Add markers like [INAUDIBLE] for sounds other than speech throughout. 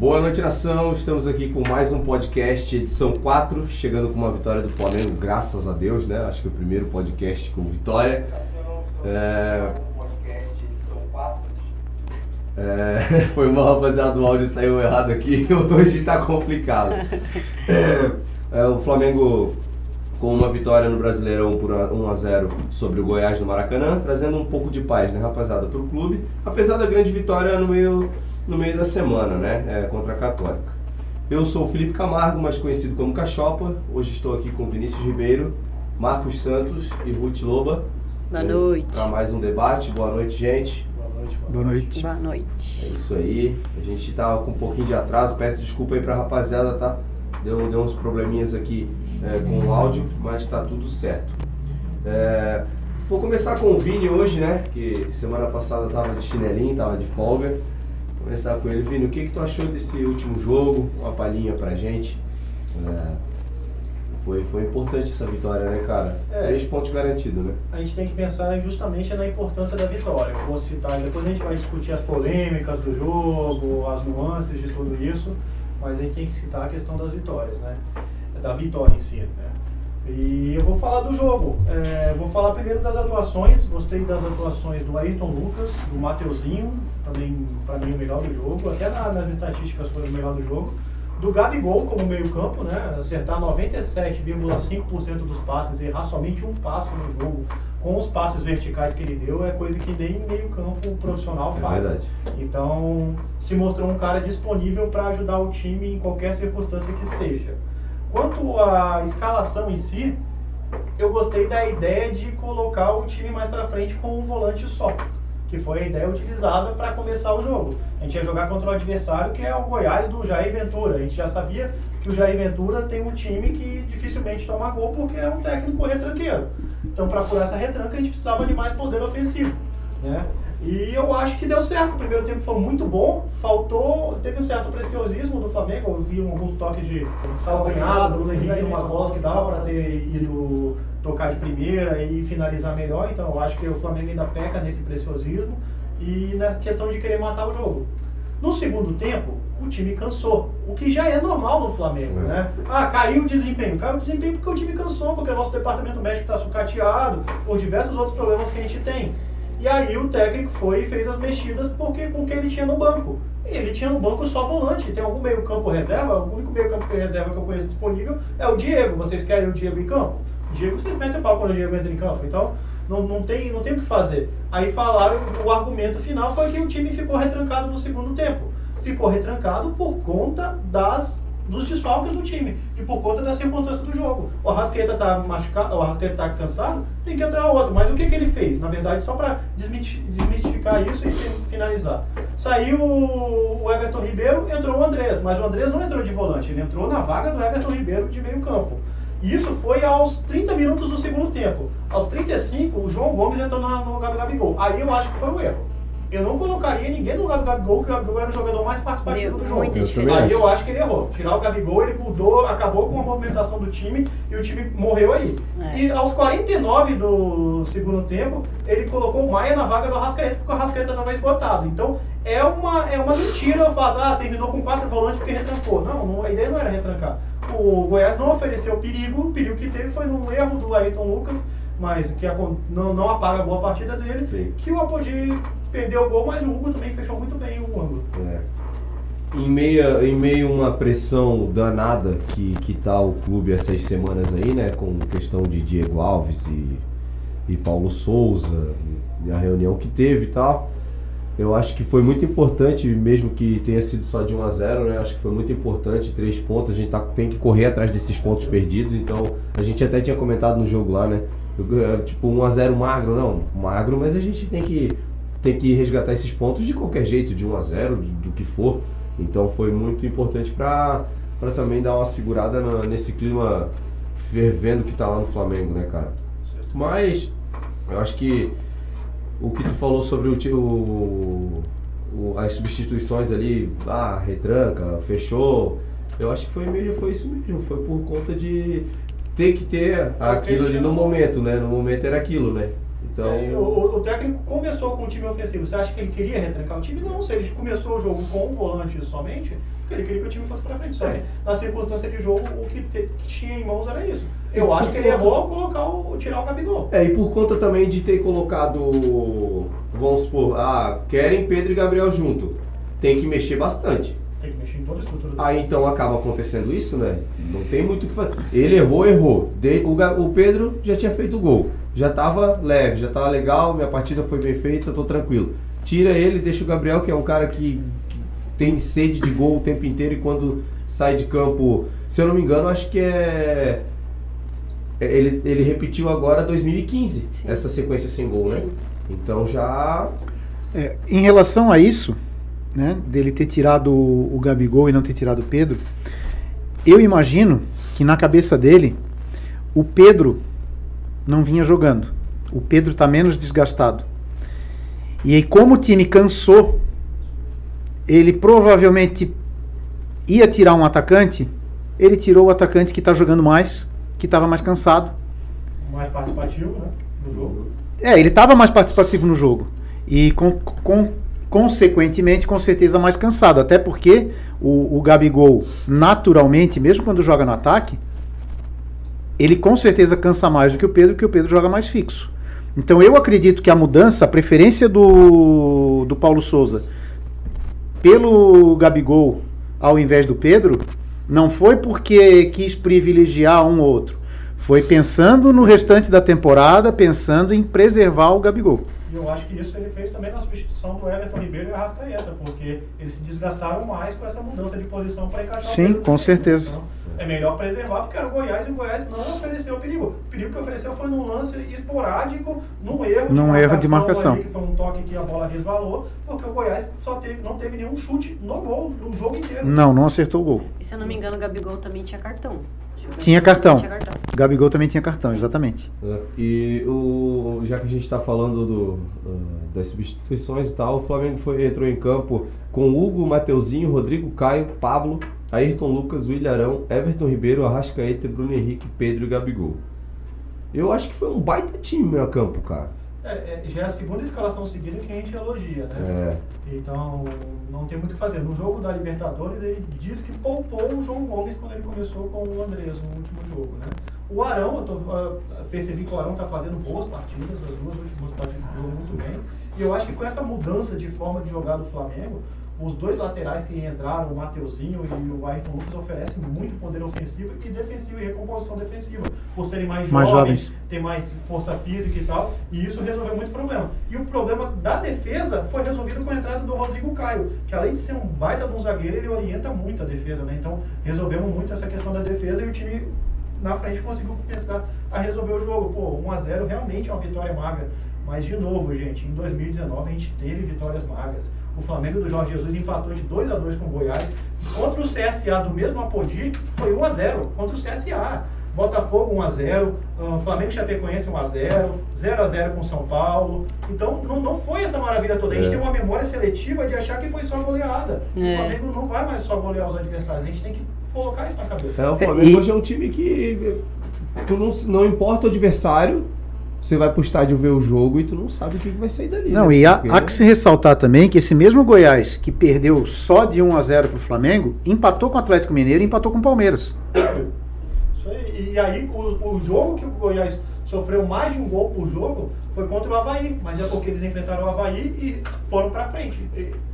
Boa noite, nação. Estamos aqui com mais um podcast, edição 4, chegando com uma vitória do Flamengo, graças a Deus, né? Acho que é o primeiro podcast com vitória. É... É... [LAUGHS] Foi mal, rapaziada, o áudio saiu errado aqui, [LAUGHS] hoje está complicado. [LAUGHS] É... O Flamengo com uma vitória no Brasileirão por 1 a 0 sobre o Goiás no Maracanã, trazendo um pouco de paz, né, rapaziada, para o clube, apesar da grande vitória no meio, no meio da semana, né, é, contra a Católica. Eu sou o Felipe Camargo, mais conhecido como Cachopa. Hoje estou aqui com Vinícius Ribeiro, Marcos Santos e Ruth Loba. Boa noite. Para mais um debate. Boa noite, gente. Boa noite. Boa noite. Boa noite. É isso aí. A gente estava tá com um pouquinho de atraso. Peço desculpa aí para a rapaziada, tá? Deu, deu uns probleminhas aqui é, com o áudio, mas está tudo certo. É, vou começar com o Vini hoje, né? Que semana passada tava de chinelinho, tava de folga. Começar com ele. Vini, o que, que tu achou desse último jogo? Uma palhinha pra gente. É, foi, foi importante essa vitória, né, cara? É, Três pontos garantidos, né? A gente tem que pensar justamente na importância da vitória. Eu vou citar, depois a gente vai discutir as polêmicas do jogo, as nuances de tudo isso mas a gente tem que citar a questão das vitórias, né? Da vitória em si, né? E eu vou falar do jogo. É, vou falar primeiro das atuações. Gostei das atuações do Ayrton Lucas, do Mateuzinho, também para mim o melhor do jogo. Até na, nas estatísticas foi o melhor do jogo. Do Gabigol como meio-campo, né? Acertar 97,5% dos passes errar somente um passo no jogo com os passes verticais que ele deu é coisa que nem meio campo profissional é faz. verdade. Então, se mostrou um cara disponível para ajudar o time em qualquer circunstância que seja. Quanto à escalação em si, eu gostei da ideia de colocar o time mais para frente com um volante só, que foi a ideia utilizada para começar o jogo. A gente ia jogar contra o adversário que é o Goiás do Jair Ventura. A gente já sabia que o Jair Ventura tem um time que dificilmente toma gol porque é um técnico retranqueiro. Então, para furar essa retranca, a gente precisava de mais poder ofensivo. Né? E eu acho que deu certo. O primeiro tempo foi muito bom. Faltou, teve um certo preciosismo do Flamengo. Eu vi alguns toques de calcanhado, do Henrique, umas bolas que dava para ter ido tocar de primeira e finalizar melhor. Então, eu acho que o Flamengo ainda peca nesse preciosismo e na questão de querer matar o jogo. No segundo tempo, o time cansou, o que já é normal no Flamengo, é. né? Ah, caiu o desempenho. Caiu o desempenho porque o time cansou, porque o nosso departamento médico está sucateado, por diversos outros problemas que a gente tem. E aí o técnico foi e fez as mexidas porque com quem ele tinha no banco. Ele tinha no banco só volante. Tem algum meio campo reserva? O único meio campo reserva que eu conheço disponível é o Diego. Vocês querem o Diego em campo? O Diego, vocês metem o pau quando o Diego entra em campo. Então, não, não, tem, não tem o que fazer. Aí falaram, o argumento final foi que o time ficou retrancado no segundo tempo ficou retrancado por conta das dos desfalques do time e por conta da circunstância do jogo. O Arrascaeta tá machucado, o Arrascaeta tá cansado, tem que entrar outro. Mas o que, que ele fez? Na verdade, só para desmistificar isso e finalizar. Saiu o Everton Ribeiro, entrou o Andrés, mas o Andrés não entrou de volante, ele entrou na vaga do Everton Ribeiro de meio campo. E isso foi aos 30 minutos do segundo tempo. Aos 35, o João Gomes entrou no lugar do Gabigol. Aí eu acho que foi o erro eu não colocaria ninguém no lugar do Gabigol, que o Gabigol era o jogador mais participativo Deu do jogo. Aí eu acho que ele errou. Tirar o Gabigol, ele mudou, acabou com a movimentação do time e o time morreu aí. É. E aos 49 do segundo tempo, ele colocou o Maia na vaga do Arrascaeta, porque o Arrascaeta estava esgotado. Então é uma, é uma mentira o fato, ah, terminou com quatro volantes porque retrancou. Não, não, a ideia não era retrancar. O Goiás não ofereceu perigo, o perigo que teve foi num erro do Ayrton Lucas mas que não, não apaga a boa partida dele, Sim. que o Apodi perdeu o gol, mas o Hugo também fechou muito bem o ângulo. É. Em meio, em meio a uma pressão danada que, que tá o clube essas semanas aí, né? Com questão de Diego Alves e, e Paulo Souza, e a reunião que teve e tal. Eu acho que foi muito importante, mesmo que tenha sido só de 1 a 0 né? Acho que foi muito importante, três pontos. A gente tá, tem que correr atrás desses pontos perdidos. Então, a gente até tinha comentado no jogo lá, né? Tipo, 1 a 0 magro, não, magro, mas a gente tem que, tem que resgatar esses pontos de qualquer jeito, de 1 a 0 do, do que for. Então foi muito importante para também dar uma segurada na, nesse clima fervendo que tá lá no Flamengo, né, cara? Mas eu acho que o que tu falou sobre o, o, o as substituições ali, ah, retranca, fechou, eu acho que foi mesmo, foi isso mesmo, foi por conta de ter que ter aquilo ali no momento, né? No momento era aquilo, né? Então. É, o, o, técnico começou com o time ofensivo. Você acha que ele queria retrancar o time? Não, se ele começou o jogo com um volante somente, porque ele queria que o time fosse para frente. Só que na circunstância de jogo, o que, te, que tinha em mãos era isso. Eu acho que ele errou ao colocar o, tirar o Gabigol. É, e por conta também de ter colocado, vamos supor, ah, querem Pedro e Gabriel junto. Tem que mexer bastante. Tem que mexer em toda a estrutura. Aí então acaba acontecendo isso, né? Não tem muito o que fazer. Ele errou, errou. De, o, o Pedro já tinha feito o gol. Já tava leve, já tava legal, minha partida foi bem feita, tô tranquilo. Tira ele, deixa o Gabriel, que é um cara que, que tem sede de gol o tempo inteiro e quando sai de campo, se eu não me engano, acho que é. é ele, ele repetiu agora 2015, Sim. essa sequência sem gol, né? Sim. Então já. É, em relação a isso, né, dele ter tirado o, o Gabigol e não ter tirado o Pedro, eu imagino que na cabeça dele o Pedro não vinha jogando. O Pedro está menos desgastado. E aí, como o time cansou, ele provavelmente ia tirar um atacante. Ele tirou o atacante que está jogando mais, que estava mais cansado. Mais participativo, né? No jogo. É, ele estava mais participativo no jogo. E com, com consequentemente, com certeza, mais cansado. Até porque o, o Gabigol, naturalmente, mesmo quando joga no ataque, ele com certeza cansa mais do que o Pedro, porque o Pedro joga mais fixo. Então eu acredito que a mudança, a preferência do, do Paulo Souza pelo Gabigol ao invés do Pedro, não foi porque quis privilegiar um ou outro. Foi pensando no restante da temporada, pensando em preservar o Gabigol. E eu acho que isso ele fez também na substituição do Everton Ribeiro e Arrascaeta, porque eles se desgastaram mais com essa mudança de posição para encaixar Sim, com certeza. Então, é melhor preservar, porque era o Goiás e o Goiás não ofereceu perigo. O perigo que ofereceu foi num lance esporádico, num erro num de erro de marcação. Ali, que foi um toque que a bola resvalou, porque o Goiás só teve, não teve nenhum chute no gol, no jogo inteiro. Não, não acertou o gol. E se eu não me engano, o Gabigol também tinha cartão. Tinha cartão. tinha cartão. Gabigol também tinha cartão, Sim. exatamente. É, e o, já que a gente está falando do, das substituições e tal, o Flamengo foi, entrou em campo com Hugo, Mateuzinho, Rodrigo Caio, Pablo, Ayrton Lucas, William Everton Ribeiro, Arrascaeta, Bruno Henrique, Pedro e Gabigol. Eu acho que foi um baita time meio campo, cara. É, é, já é a segunda escalação seguida que a gente elogia, né? É. Então, não tem muito o que fazer. No jogo da Libertadores, ele diz que poupou o João Gomes quando ele começou com o Andrés no último jogo, né? O Arão, eu tô, uh, percebi que o Arão está fazendo boas partidas, as duas últimas partidas do jogo muito bem. E eu acho que com essa mudança de forma de jogar do Flamengo, os dois laterais que entraram, o Mateuzinho e o Ayrton Lucas, oferecem muito poder ofensivo e defensivo e recomposição defensiva. Por serem mais, mais jovens, jovens, ter mais força física e tal. E isso resolveu muito problema. E o problema da defesa foi resolvido com a entrada do Rodrigo Caio, que além de ser um baita de um zagueiro, ele orienta muito a defesa, né? Então resolvemos muito essa questão da defesa e o time na frente conseguiu começar a resolver o jogo. Pô, 1x0 realmente é uma vitória magra. Mas, de novo, gente, em 2019 a gente teve vitórias magras. O Flamengo do Jorge Jesus empatou de 2 a 2 com o Goiás. Contra o CSA do mesmo Apodi, foi 1 a 0 contra o CSA. Botafogo 1 a 0 uh, Flamengo Chapecoense 1 a 0 0 a 0 com São Paulo. Então não, não foi essa maravilha toda. A gente é. tem uma memória seletiva de achar que foi só goleada. É. O Flamengo não vai mais só golear os adversários. A gente tem que colocar isso na cabeça. É, o Flamengo é, e... hoje é um time que tu não, não importa o adversário, você vai pro estádio ver o jogo e tu não sabe o que vai sair dali. Não, né? e há, Porque... há, que se ressaltar também que esse mesmo Goiás, que perdeu só de 1 a 0 pro Flamengo, empatou com o Atlético Mineiro e empatou com o Palmeiras. Isso aí. E aí, o, o jogo que o Goiás sofreu mais de um gol por jogo foi contra o Havaí, mas é porque eles enfrentaram o Havaí e foram para frente,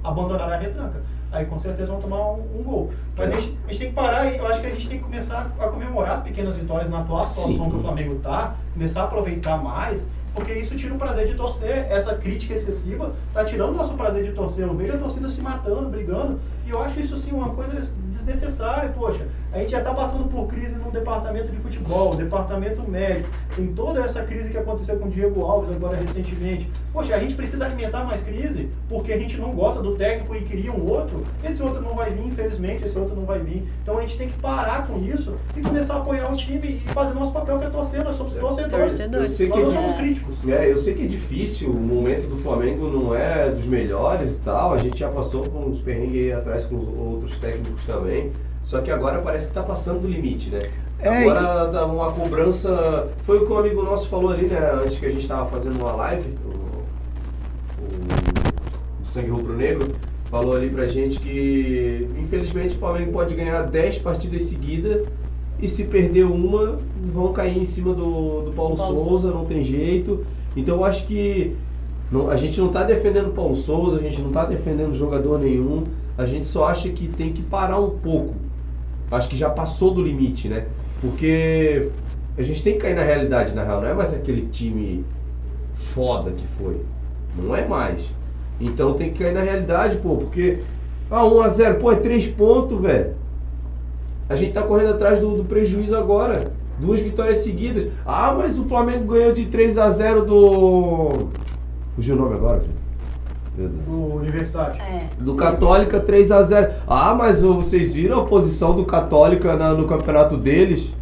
abandonaram a retranca aí com certeza vão tomar um, um gol. Mas a gente, a gente, tem que parar, eu acho que a gente tem que começar a comemorar as pequenas vitórias na atual situação Sim. que o Flamengo está, começar a aproveitar mais porque isso tira o prazer de torcer. Essa crítica excessiva tá tirando o nosso prazer de torcer. Eu vejo a torcida se matando, brigando, e eu acho isso sim uma coisa desnecessária. Poxa, a gente já está passando por crise no departamento de futebol, departamento médico, em toda essa crise que aconteceu com o Diego Alves agora recentemente. Poxa, a gente precisa alimentar mais crise porque a gente não gosta do técnico e queria um outro. Esse outro não vai vir, infelizmente, esse outro não vai vir. Então a gente tem que parar com isso e começar a apoiar o time e fazer nosso papel que é torcer. Nós somos torcedores. torcedores. Nós não somos críticos. É, eu sei que é difícil, o momento do Flamengo não é dos melhores e tal, a gente já passou com uns perrengues aí atrás com outros técnicos também, só que agora parece que está passando do limite, né? É, Agora dá uma cobrança. Foi o que um amigo nosso falou ali, né? Antes que a gente estava fazendo uma live, o, o, o Sangue Rubro Negro falou ali pra gente que infelizmente o Flamengo pode ganhar 10 partidas seguidas e se perder uma, vão cair em cima do, do Paulo, Paulo Souza, Souza. não tem jeito. Então eu acho que não- a gente não está defendendo o Paulo Souza, a gente não está defendendo jogador nenhum, a gente só acha que tem que parar um pouco. Acho que já passou do limite, né? Porque a gente tem que cair na realidade, na real. Não é mais aquele time foda que foi. Não é mais. Então tem que cair na realidade, pô, porque. Ah, 1x0, pô, é 3 pontos, velho. A gente tá correndo atrás do, do prejuízo agora. Duas vitórias seguidas. Ah, mas o Flamengo ganhou de 3 a 0 do. Fugiu o nome agora, filho. Universitário. É. Do Católica 3 a 0 Ah, mas vocês viram a posição do Católica na- no campeonato deles?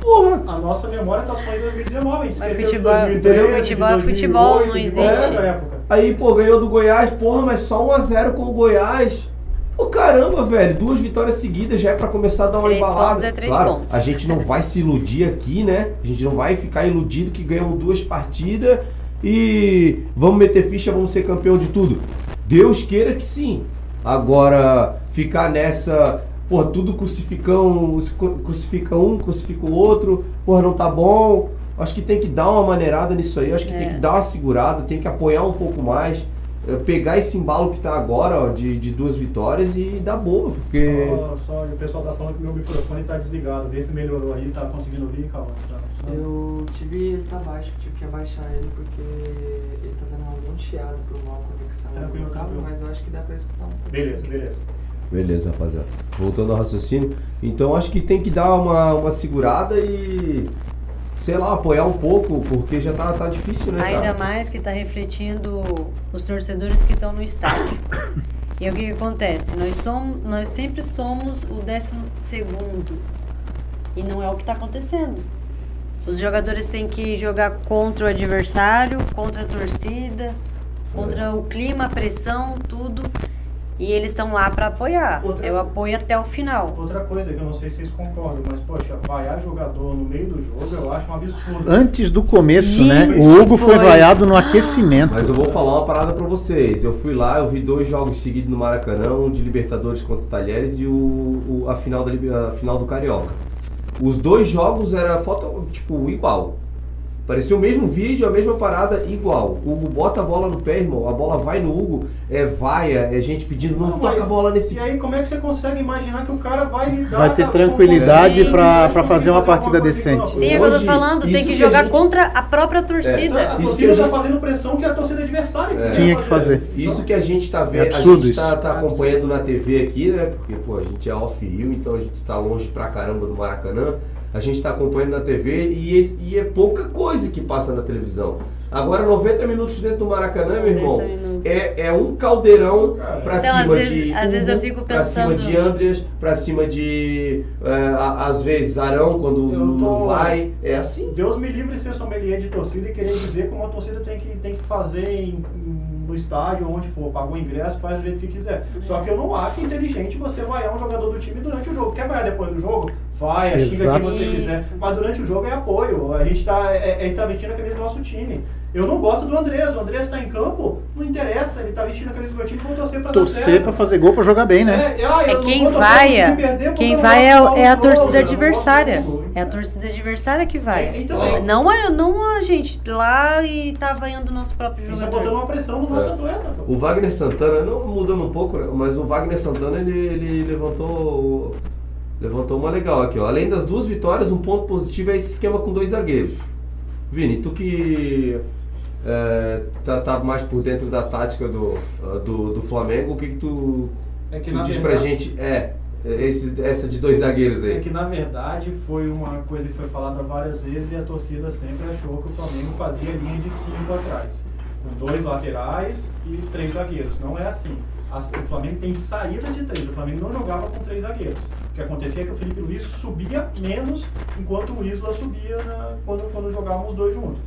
Porra! A nossa memória tá só em 2019, a gente Mas futebol- 2013, futebol é de futebol, 2008, não existe. época. Aí, pô, ganhou do Goiás, porra, mas só 1x0 com o Goiás. Pô, caramba, velho, duas vitórias seguidas já é pra começar a dar uma Três embalada. pontos é três claro, pontos. A gente não vai se iludir aqui, né? A gente não vai ficar iludido que ganhamos duas partidas e vamos meter ficha, vamos ser campeão de tudo. Deus queira que sim. Agora, ficar nessa, pô, tudo crucificam, crucifica um, crucifica o outro, porra, não tá bom. Acho que tem que dar uma maneirada nisso aí, acho que tem É. que dar uma segurada, tem que apoiar um pouco mais, pegar esse embalo que tá agora, ó, de, de duas vitórias e dar boa, porque. Só, só o pessoal tá falando que meu microfone tá desligado. Vê se melhorou aí, tá conseguindo ouvir, calma. Tá? Eu tive ele tá baixo, tive que abaixar ele porque ele tá dando algum chiado por mal conexão Tranquilo, cabo, tranquilo. mas eu acho que dá pra escutar um pouco. Beleza, beleza. Beleza, rapaziada. Voltando ao raciocínio. Então acho que tem que dar uma, uma segurada e. Sei lá, apoiar um pouco, porque já tá, tá difícil, né? Ainda cara? mais que está refletindo os torcedores que estão no estádio. [COUGHS] E o que, que acontece? Nós, somos, nós sempre somos o décimo segundo. E não é o que está acontecendo. Os jogadores têm que jogar contra o adversário, contra a torcida, contra o clima, a pressão, tudo. E eles estão lá para apoiar. Outra- É o apoio até o final. Outra coisa que eu não sei se vocês concordam, mas, poxa, vaiar jogador no meio do jogo eu acho um absurdo. Antes do começo, né? O Hugo foi foi. vaiado no aquecimento. Mas eu vou falar uma parada pra vocês. Eu fui lá, eu vi dois jogos seguidos no Maracanã, um de Libertadores contra o Talheres e o, o- a, final da, a final do Carioca. Os dois jogos era foto, tipo, igual. Parecia o mesmo vídeo, a mesma parada, igual. O Hugo bota a bola no pé, irmão. A bola vai no Hugo, é vaia, é gente pedindo, não, Não, toca mas- a bola nesse E aí, como é que você consegue imaginar que o cara vai dar Vai ter a- tranquilidade pra fazer uma partida decente. Sim, é o que eu tô falando. Tem que que a jogar gente- contra a própria torcida. A Isso que torcida a tá gente- fazendo pressão que é a torcida adversária É. Tinha que fazer. Isso que a gente tá vendo, a absurdo gente isso. tá, tá Absurdo. acompanhando na TV aqui, né? Porque, pô, a gente é off-rio, então a gente tá longe pra caramba do Maracanã. A gente tá acompanhando na TV e, e é pouca coisa que passa na televisão. Agora, 90 minutos dentro do Maracanã, meu irmão, 90 minutos. é, é um caldeirão pra Então, cima às vezes- de às vezes eu fico pra cima pensando- de Andreas, pra cima de, é, às vezes, Arão, quando Eu não tô- vai. É assim. Deus me livre de ser sommelier de torcida e querer dizer como a torcida tem que, tem que fazer em- no estádio, onde for. Pagou o ingresso, faz do jeito que quiser. Só que eu não acho inteligente você vaiar um jogador do time durante o jogo. Quer vaiar depois do jogo? Vai, xinga quem você quiser. Mas durante o jogo é apoio. A gente tá, é, é, tá vestindo a camisa do nosso time. Eu não gosto do Andrés. O Andrés tá em campo, não interessa. Ele tá vestindo a camisa do meu time, vou torcer pra dar Torcer pra fazer gol pra jogar bem, né? É, ah, É quem pro time perder Quem vai é, é a torcida adversária. É a torcida adversária que vai. É, então, Não, a- não a gente lá e tá vaiando o nosso próprio tá botando jogador. uma pressão no nosso É. atleta. pô. O Wagner Santana, não mudando um pouco, né, mas o Wagner Santana ele, ele levantou levantou uma legal aqui, ó. Além das duas vitórias, um ponto positivo é esse esquema com dois zagueiros. Vini, tu que é, tá, tá mais por dentro da tática do, ah, do, do Flamengo, o que, que tu, É que tu diz pra verdade- gente? É, esse, essa de dois zagueiros É aí. que na verdade foi uma coisa que foi falada várias vezes e a torcida sempre achou que o Flamengo fazia linha de cinco atrás, com dois laterais e três zagueiros. Não é assim. As- o Flamengo tem saída de três. O Flamengo não jogava com três zagueiros. O que acontecia é que o Felipe Luiz subia menos enquanto o Isla subia na- quando, quando jogavam os dois juntos.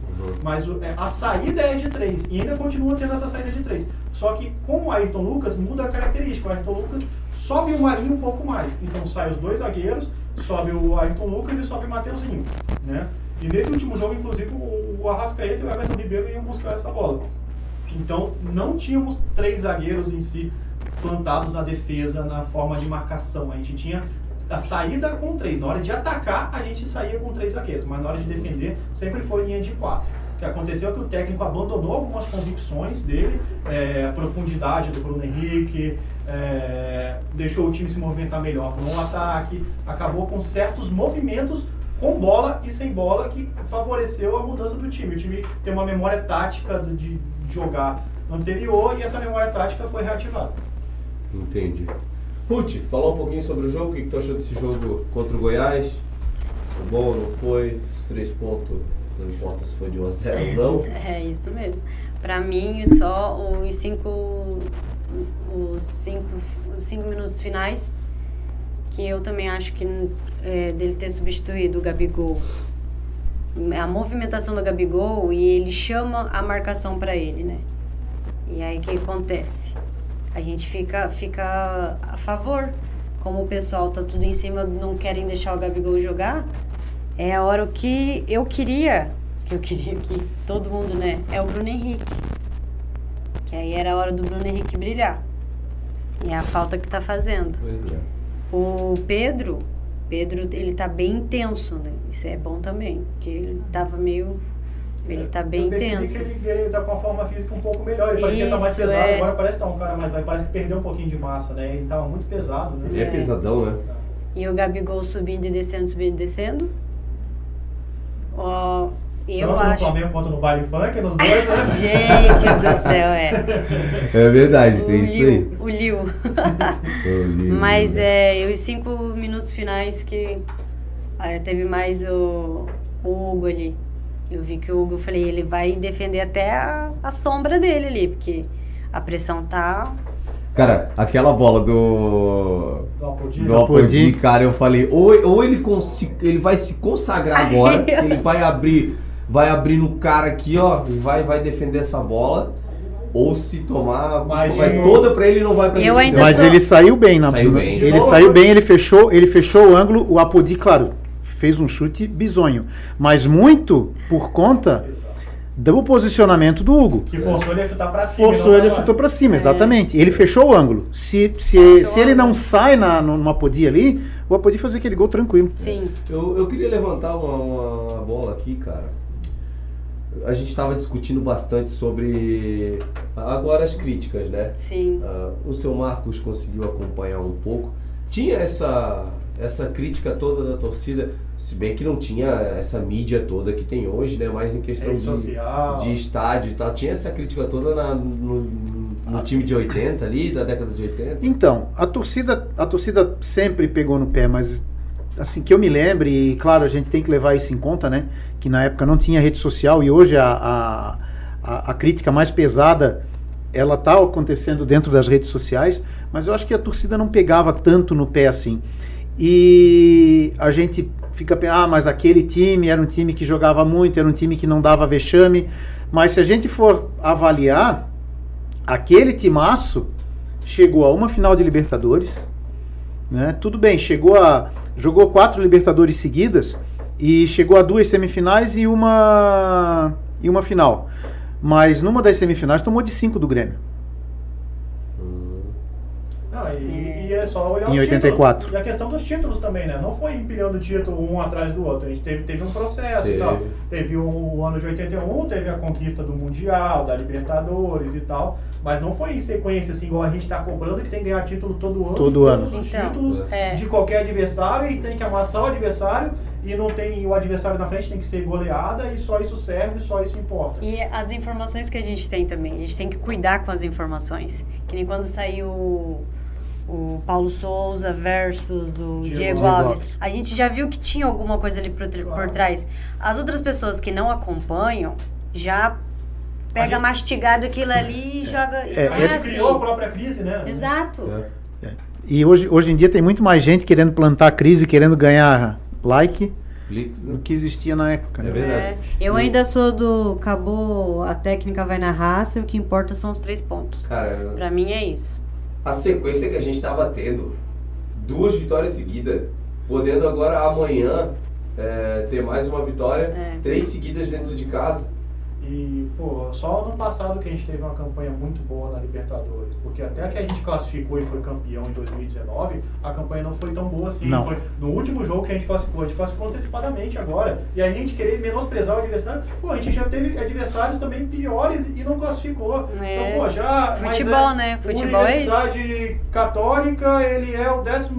Mas é, a saída é de três e ainda continua tendo essa saída de três. Só que com o Ayrton Lucas muda a característica. O Ayrton Lucas sobe o Marinho um pouco mais. Então sai os dois zagueiros, sobe o Ayrton Lucas e sobe o Mateuzinho, né? E nesse último jogo, inclusive, o o Arrascaeta e o Everton Ribeiro iam buscar essa bola. Então, não tínhamos três zagueiros em si plantados na defesa, na forma de marcação. A gente tinha a saída com três. Na hora de atacar, a gente saía com três zagueiros, mas na hora de defender, sempre foi linha de quatro. O que aconteceu é que o técnico abandonou algumas convicções dele, é, a profundidade do Bruno Henrique, é, deixou o time se movimentar melhor no ataque, acabou com certos movimentos com bola e sem bola que favoreceu a mudança do time. O time tem uma memória tática de jogar anterior e essa memória tática foi reativada. Entendi. Ruth, falar um pouquinho sobre o jogo, o que tu achou desse jogo contra o Goiás? Foi bom, não foi? Os três pontos, não importa se foi de 1 a 0 ou não. [LAUGHS] É isso mesmo. Pra mim, só os cinco, os cinco, os cinco minutos finais, que eu também acho que é, dele ter substituído o Gabigol. A movimentação do Gabigol e ele chama a marcação pra ele, né? E aí o que acontece? A gente fica, fica a favor. Como o pessoal tá tudo em cima, não querem deixar o Gabigol jogar, é a hora que eu queria, que eu queria que todo mundo, né? É o Bruno Henrique. Que aí era a hora do Bruno Henrique brilhar. E é a falta que tá fazendo. Pois é. O Pedro, Pedro, ele tá bem intenso, né? Isso é bom também, porque ele tava meio ele tá bem eu intenso. que ele veio tá com a forma física um pouco melhor. Ele parecia estar mais Isso, pesado, é. agora parece estar um cara mais leve, parece que perdeu um pouquinho de massa, né? Ele tava muito pesado, né? É, pesadão, né? E o Gabigol subindo e descendo, subindo e descendo. Ó, eu Tanto no acho. Flamengo quanto no baile funk, nos dois, né? [LAUGHS] Gente do céu, é. É verdade, O tem isso aí. Liu, o Liu. [LAUGHS] Eu li, Mas né? é, os cinco minutos finais que ah, teve mais o, o Hugo ali. Eu vi que o Hugo, eu falei, ele vai defender até a, a sombra dele ali, porque a pressão tá. Cara, aquela bola do. Do Apodi. Do Apodi, cara, eu falei, ou, ou ele, consi- ele vai se consagrar agora, ele vai abrir, vai abrir no cara aqui, ó, e vai, vai defender essa bola, ou se tomar, Mas vai eu- toda pra ele e não vai pra. Mas sou- ele saiu bem na Saiu bem. Ele saiu bem, ele fechou, ele fechou o ângulo, o Apodi, claro, fez um chute bizonho, mas muito por conta do posicionamento do Hugo. Que forçou ele a chutar pra cima. Forçou ele, baixo. chutou pra cima, É. exatamente. Ele fechou o ângulo. Se, se, Fechou se ele não sai na, no, no Apodi ali, o Apodi fazer aquele gol tranquilo. Sim. Eu, eu queria levantar uma, uma- bola aqui, cara. A gente estava discutindo bastante sobre agora as críticas, né? Sim. Ah, o seu Marcos conseguiu acompanhar um pouco. Tinha essa, essa crítica toda da torcida, se bem que não tinha essa mídia toda que tem hoje, né? Mas em questão Rede de, social. de estádio e tal. Tinha essa crítica toda na- no, no time de 80 ali, da década de 80. Então, a torcida, a torcida sempre pegou no pé, mas assim que eu me lembre, e claro, a gente tem que levar isso em conta, né? Que na época não tinha rede social e hoje a, a, a, a crítica mais pesada ela está acontecendo dentro das redes sociais, mas eu acho que a torcida não pegava tanto no pé assim. E a gente fica pensando, ah, mas aquele time era um time que jogava muito, era um time que não dava vexame. Mas se a gente for avaliar, aquele timaço chegou a uma final de Libertadores, né? Tudo bem, chegou a jogou quatro Libertadores seguidas e chegou a duas semifinais e uma e uma final. Mas numa das semifinais tomou de cinco do Grêmio. Não, e, e é só olhar Em os 84. títulos. E a questão dos títulos também, né? Não foi empilhando título um atrás do outro. A gente teve, teve um processo e Teve. tal. Teve o, o ano de 81, teve a conquista do Mundial, da Libertadores e tal. Mas não foi em sequência, assim, igual a gente tá cobrando, que tem que ganhar título todo ano. Todo todos ano. os Então, títulos é. de qualquer adversário e tem que amassar o adversário e não tem o adversário na frente, tem que ser goleada e só isso serve, só isso importa. E as informações que a gente tem também, a gente tem que cuidar com as informações. Que nem quando saiu o, Paulo Souza versus o Diego Diego, Alves. Alves. A gente já viu que tinha alguma coisa ali por, tr- por Claro. trás. As outras pessoas que não acompanham já pega gente- mastigado aquilo ali e joga. É, não A é gente assim. criou a própria crise, né? Exato. É. E hoje, hoje em dia tem muito mais gente querendo plantar crise, querendo ganhar like né? do que existia na época. né? É verdade. É, eu ainda sou do acabou, a técnica vai na raça e o que importa são os três pontos. Cara, Pra mim é isso. A sequência que a gente tava tendo, duas vitórias seguidas, podendo agora amanhã é, ter mais uma vitória, É. três seguidas dentro de casa. E, pô, só ano passado que a gente teve uma campanha muito boa na Libertadores. Porque até que a gente classificou e foi campeão em 2019, a campanha não foi tão boa assim. Não. Foi no último jogo que a gente classificou, a gente classificou antecipadamente agora. E aí a gente querer menosprezar o adversário, pô, a gente já teve adversários também piores e não classificou. É. Então, pô, já. Futebol, é, né? Futebol é isso. Universidade Católica, ele é o 11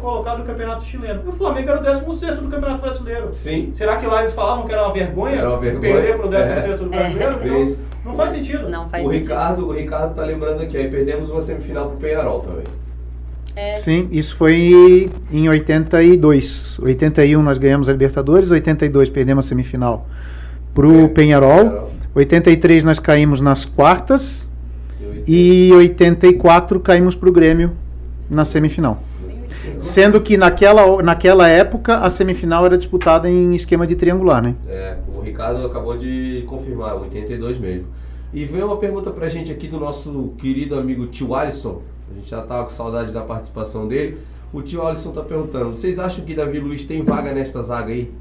colocado do Campeonato Chileno. E o Flamengo era o 16 do Campeonato Brasileiro. Sim. Será que lá eles falavam que era uma vergonha? Era uma vergonha. Perder pro 16 É. do brasileiro? É. Não, faz sentido. Não faz o sentido. Ricardo, o Ricardo tá lembrando aqui, aí perdemos uma semifinal pro Penharol também. É, Sim, isso foi em 82. 81 nós ganhamos a Libertadores, 82 perdemos a semifinal pro É, Penharol. Penharol. 83 nós caímos nas quartas E e 84 caímos pro Grêmio na semifinal. Sendo que naquela, naquela época a semifinal era disputada em esquema de triangular, né? É, o Ricardo acabou de confirmar, 82 mesmo. E veio uma pergunta pra gente aqui do nosso querido amigo tio Alisson. A gente já tava com saudade da participação dele. O tio Alisson tá perguntando: vocês acham que Davi Luiz tem vaga nesta zaga aí?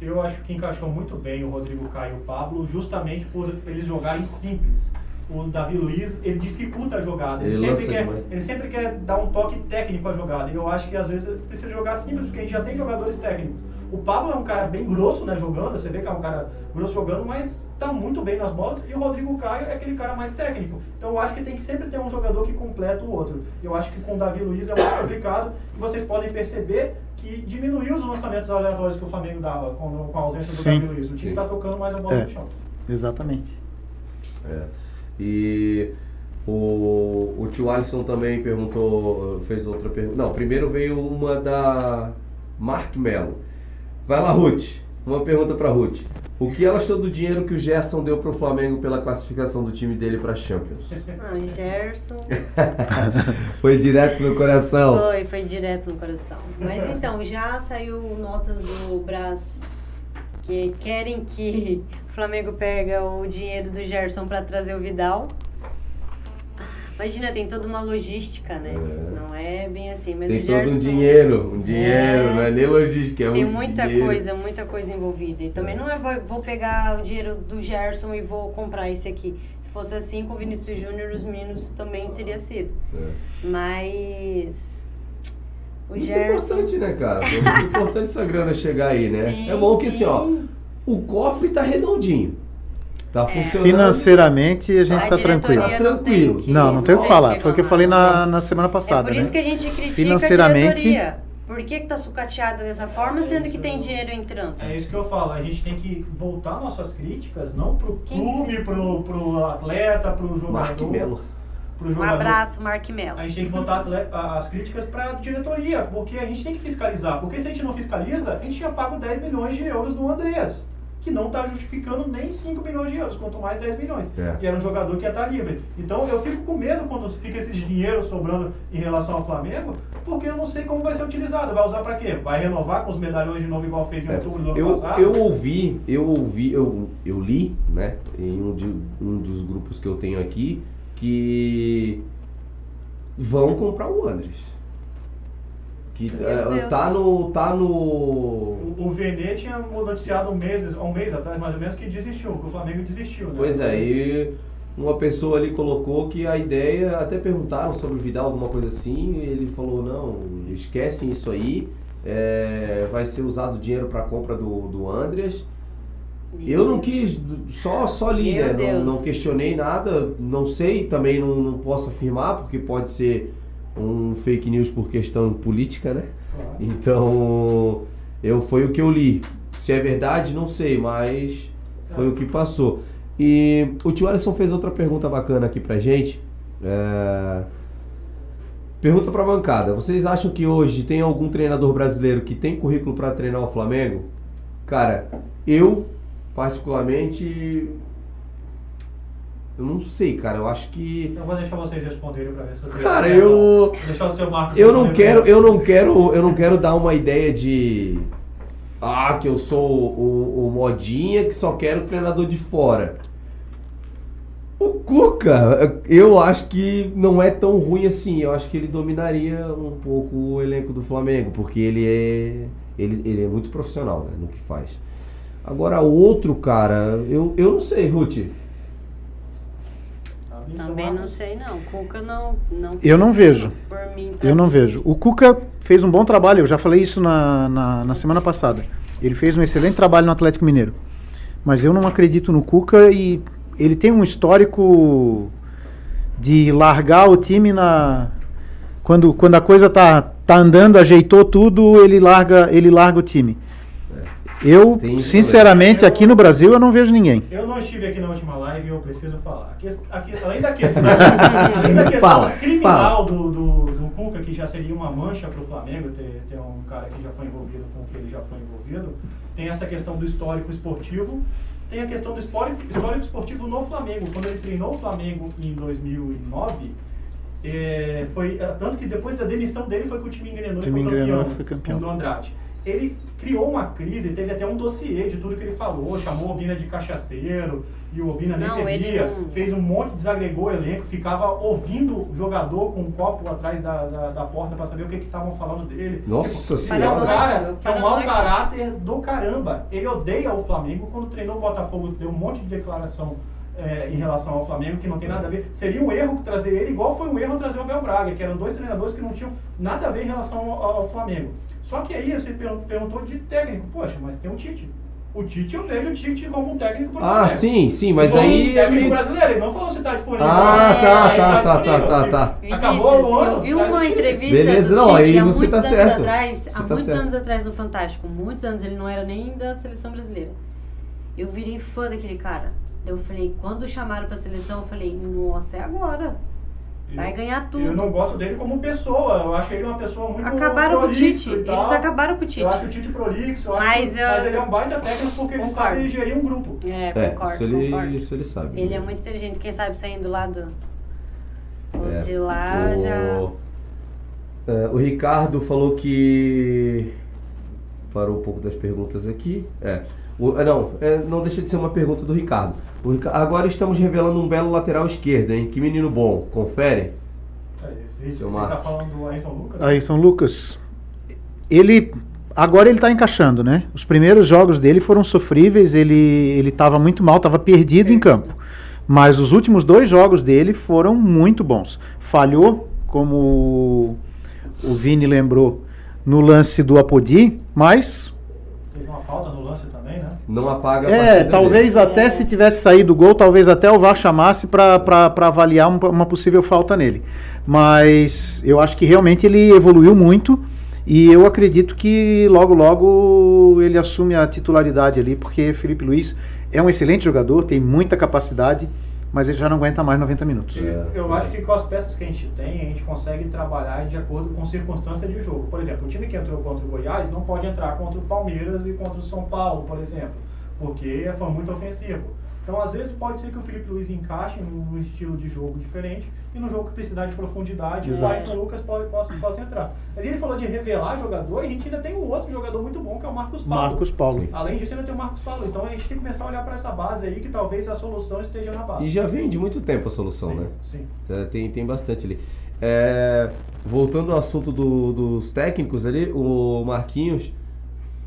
Eu acho que encaixou muito bem o Rodrigo Caio e o Pablo, justamente por eles jogarem simples. O Davi Luiz, ele dificulta a jogada. Ele, Ele sempre, quer, demais. ele sempre quer dar um toque técnico à jogada. E eu acho que às vezes precisa jogar simples, porque a gente já tem jogadores técnicos. O Pablo é um cara bem grosso, né, jogando. Você vê que é um cara grosso jogando, mas tá muito bem nas bolas. E o Rodrigo Caio é aquele cara mais técnico. Então eu acho que tem que sempre ter um jogador que completa o outro. Eu acho que com o Davi Luiz é mais complicado. E vocês podem perceber que diminuiu os lançamentos aleatórios que o Flamengo dava com, com a ausência do Sim. Davi Luiz. O time Sim. tá tocando mais a bola É. no chão. Exatamente. É. E o, o tio Alisson também perguntou, fez outra pergunta. Não, primeiro veio uma da Mark Mello. Vai lá, Ruth. Uma pergunta pra Ruth. O que ela achou do dinheiro que o Gerson deu pro Flamengo pela classificação do time dele pra Champions? Não, Gerson [LAUGHS] Foi direto no coração. foi, foi direto no coração. Mas então, já saiu notas do Brás que querem que o [LAUGHS] Flamengo pega o dinheiro do Gerson para trazer o Vidal. Imagina, tem toda uma logística, né? É. Não é bem assim, mas Tem o todo Gerson um dinheiro, um dinheiro, É. não é nem logística, é tem muita dinheiro. coisa, muita coisa envolvida. E também não é vou, vou pegar o dinheiro do Gerson e vou comprar esse aqui. Se fosse assim com o Vinícius Júnior, os meninos também teria sido. É. Mas o Muito Gerson importante, né, cara? É muito importante essa grana chegar aí, né? Sim, é bom que assim, ó, sim. o cofre tá redondinho. Tá funcionando. Financeiramente a gente A tá diretoria tranquilo. Tá não tranquilo. tem que- Não, não tem o que falar. Foi o que eu falei na, na semana É passada, por isso né? que a gente critica Financeiramente- a diretoria. Por que, que tá sucateada dessa forma, sendo que tem dinheiro entrando? É isso que eu falo, a gente tem que voltar nossas críticas, não pro Quem clube, pro, pro atleta, pro jogador. Mark Melo. Pro Um jogador. abraço, Mark Mello. A gente tem que a- as críticas para a diretoria, porque a gente tem que fiscalizar. Porque se a gente não fiscaliza, a gente já paga 10 milhões de euros no Andreas, que não está justificando nem 5 milhões de euros, quanto mais 10 milhões. É. E era um jogador que ia estar livre. Então eu fico com medo quando fica esse dinheiro sobrando em relação ao Flamengo, porque eu não sei como vai ser utilizado. Vai usar para quê? Vai renovar com os medalhões de novo, igual fez em É, outubro do ano eu, passado? eu ouvi, eu ouvi, eu, eu li, né, em um, de, um dos grupos que eu tenho aqui, que vão comprar o Andres. Que Meu eh, Deus. tá no. tá no. O, o Vene tinha noticiado um mês, um mês atrás, mais ou menos, que desistiu, que o Flamengo desistiu. Né? Pois é, e uma pessoa ali colocou que a ideia, até perguntaram sobre o Vidal, alguma coisa assim, e ele falou, não, esquecem isso aí, é, vai ser usado dinheiro para compra do, do Andreas. Meu Eu não Deus. quis, só, só li, Meu né? Não, Deus. não questionei nada, não sei, também não, não posso afirmar, porque pode ser um fake news por questão política, né? Então, eu foi o que eu li. Se é verdade, não sei, mas foi o que passou. E o tio Alisson fez outra pergunta bacana aqui pra gente. É, Pergunta pra bancada. Vocês acham que hoje tem algum treinador brasileiro que tem currículo pra treinar o Flamengo? Cara, eu particularmente eu não sei, cara. Eu acho que Eu vou deixar vocês responderem para ver se vocês. Cara, eu- deixar o seu Marcos. Eu não quero, eu não quero, eu não quero dar uma ideia de ah, que eu sou o, o modinha que só quero treinador de fora. O Cuca, eu acho que não é tão ruim assim. Eu acho que ele dominaria um pouco o elenco do Flamengo, porque ele é ele, ele é muito profissional né, no que faz. Agora, o outro cara, eu, eu não sei, Ruth. Também não sei, não. Cuca não. não Eu não vejo. Mim, Eu não vejo. O Cuca fez um bom trabalho, eu já falei isso na, na, na semana passada. Ele fez um excelente trabalho no Atlético Mineiro. Mas eu não acredito no Cuca e ele tem um histórico de largar o time na. Quando, quando a coisa tá, tá andando, ajeitou tudo, ele larga, ele larga o time. Eu, sinceramente, aqui no Brasil, eu não vejo ninguém. Eu não estive aqui na última live e eu preciso falar. A ques- a que- além da questão, [LAUGHS] além da questão Fala, criminal do, do, do Cuca, que já seria uma mancha para o Flamengo, ter, ter um cara que já foi envolvido com o que ele já foi envolvido, tem essa questão do histórico esportivo, tem a questão do histórico, histórico esportivo no Flamengo. Quando ele treinou o Flamengo em 2009, é, foi, é, tanto que depois da demissão dele foi que o time engrenou O time foi engrenou campeão, foi campeão. do Andrade. Ele criou uma crise, teve até um dossiê de tudo que ele falou, chamou o Obina de cachaceiro, e o Obina nem Não, bebia, não- fez um monte, desagregou o elenco, ficava ouvindo o jogador com um copo atrás da, da, da porta para saber o que que estavam falando dele. Nossa tipo, Senhora. é um cara que é um mau caráter do caramba. Ele odeia o Flamengo. Quando treinou o Botafogo, deu um monte de declaração é, em relação ao Flamengo que não tem nada a ver. Seria um erro trazer ele, igual foi um erro trazer o Abel Braga, que eram dois treinadores que não tinham nada a ver em relação ao, ao Flamengo. Só que aí você per- perguntou de técnico. Poxa, mas tem o Tite. O Tite, eu vejo o Tite como um técnico Ah, Flamengo. sim, sim, mas Como aí. um técnico brasileiro, ele não falou se está disponível. Ah, É, tá, está tá, tá, tá, tá. Acabou Vinícius, o ano, eu vi uma entrevista Beleza, do não, Tite há você muitos tá anos certo. atrás, Você há tá muitos certo. anos atrás no Fantástico, muitos anos, ele não era nem da seleção brasileira. Eu virei fã daquele cara. Eu falei, quando chamaram pra seleção, eu falei, nossa, é agora. Vai Eu- ganhar tudo. Eu não gosto dele como pessoa. Eu acho ele uma pessoa muito Acabaram com o Tite. Eles acabaram com o Tite. Eu acho que o Tite prolixo. Eu acho Mas que- eu- mas ele é um baita técnico porque ele Concordo. sabe gerir um grupo. É, É, concordo, isso ele, concordo. isso ele sabe. Ele é muito inteligente. Quem sabe saindo lá do... É. De lá o, já... é, o Ricardo falou que. Parou um pouco das perguntas aqui. É. O- é, não, é, não deixa de ser uma pergunta do Ricardo. O Rica- Agora estamos revelando um belo lateral esquerdo, hein? Que menino bom. Confere. É, Seu você Marcos. tá falando do Ayrton Lucas? Ayrton Lucas, ele agora ele está encaixando, né? Os primeiros jogos dele foram sofríveis, ele ele estava muito mal, estava perdido em campo. Mas os últimos dois jogos dele foram muito bons. Falhou, como o Vini lembrou, no lance do Apodi, mas Teve uma falta no lance também, né? Não apaga a é, talvez dele. até se tivesse saído o gol, talvez até o VAR chamasse para avaliar um- uma possível falta nele. Mas eu acho que realmente ele evoluiu muito e eu acredito que logo logo ele assume a titularidade ali, porque Felipe Luiz é um excelente jogador, tem muita capacidade, mas ele já não aguenta mais 90 minutos. É. Eu acho que com as peças que a gente tem, a gente consegue trabalhar de acordo com circunstância de jogo. Por exemplo, o time que entrou contra o Goiás não pode entrar contra o Palmeiras e contra o São Paulo, por exemplo, porque foi muito ofensivo. Então, às vezes, pode ser que o Felipe Luiz encaixe num estilo de jogo diferente e num jogo que precisar de profundidade, o. Ayrton Lucas pode, possa, possa entrar. Mas ele falou de revelar jogador e a gente ainda tem um outro jogador muito bom, que é o Marcos Paulo. Marcos Paulo. Além disso, ainda tem o Marcos Paulo. Então, a gente tem que começar a olhar para essa base aí, que talvez a solução esteja na base. E já vem de muito tempo a solução, sim, né? Sim. É, Tem, tem bastante ali. É, voltando ao assunto do- dos técnicos ali, o Marquinhos,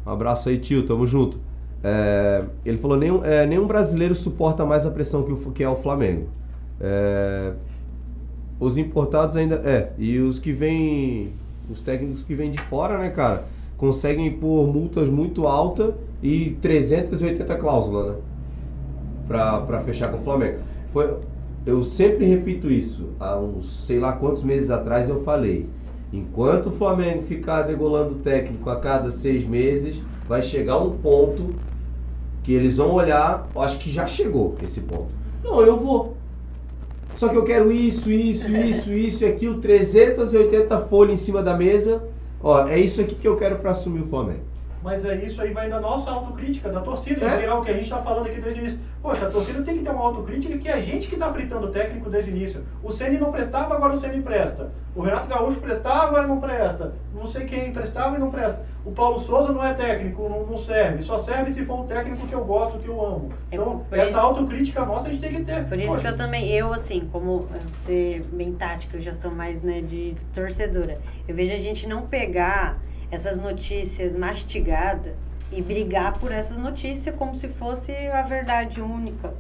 um abraço aí, tio, tamo junto. É, ele falou: nenhum, é, nenhum brasileiro suporta mais a pressão que, o, que é o Flamengo. É, os importados ainda. É, e os que vêm. Os técnicos que vêm de fora, né, cara? Conseguem impor multas muito altas e 380 cláusulas, né? Pra, pra fechar com o Flamengo. Foi, eu sempre repito isso. Há uns sei lá quantos meses atrás eu falei. Enquanto o Flamengo ficar degolando técnico a cada seis meses, vai chegar um ponto que eles vão olhar. Acho que já chegou esse ponto. Não, eu vou. Só que eu quero isso, isso, [LAUGHS] isso, isso e aquilo. 380 folhas em cima da mesa. Ó, é isso aqui que eu quero para assumir o Flamengo. Mas é isso aí vai da nossa autocrítica, da torcida, em É. geral, que a gente está falando aqui desde o início. Poxa, a torcida tem que ter uma autocrítica que é a gente que está fritando o técnico desde o início. O Ceni não prestava, agora o Ceni presta. O Renato Gaúcho prestava, agora não presta. não sei quem é emprestável e não presta. O Paulo Souza não é técnico, não, não serve. Só serve se for um técnico que eu gosto, que eu amo. É Então, por essa isso- autocrítica nossa a gente tem que ter. Por isso Olha, que eu também, eu assim, como você bem tática, eu já sou mais né, de torcedora. Eu vejo a gente não pegar essas notícias mastigadas e brigar por essas notícias como se fosse a verdade única.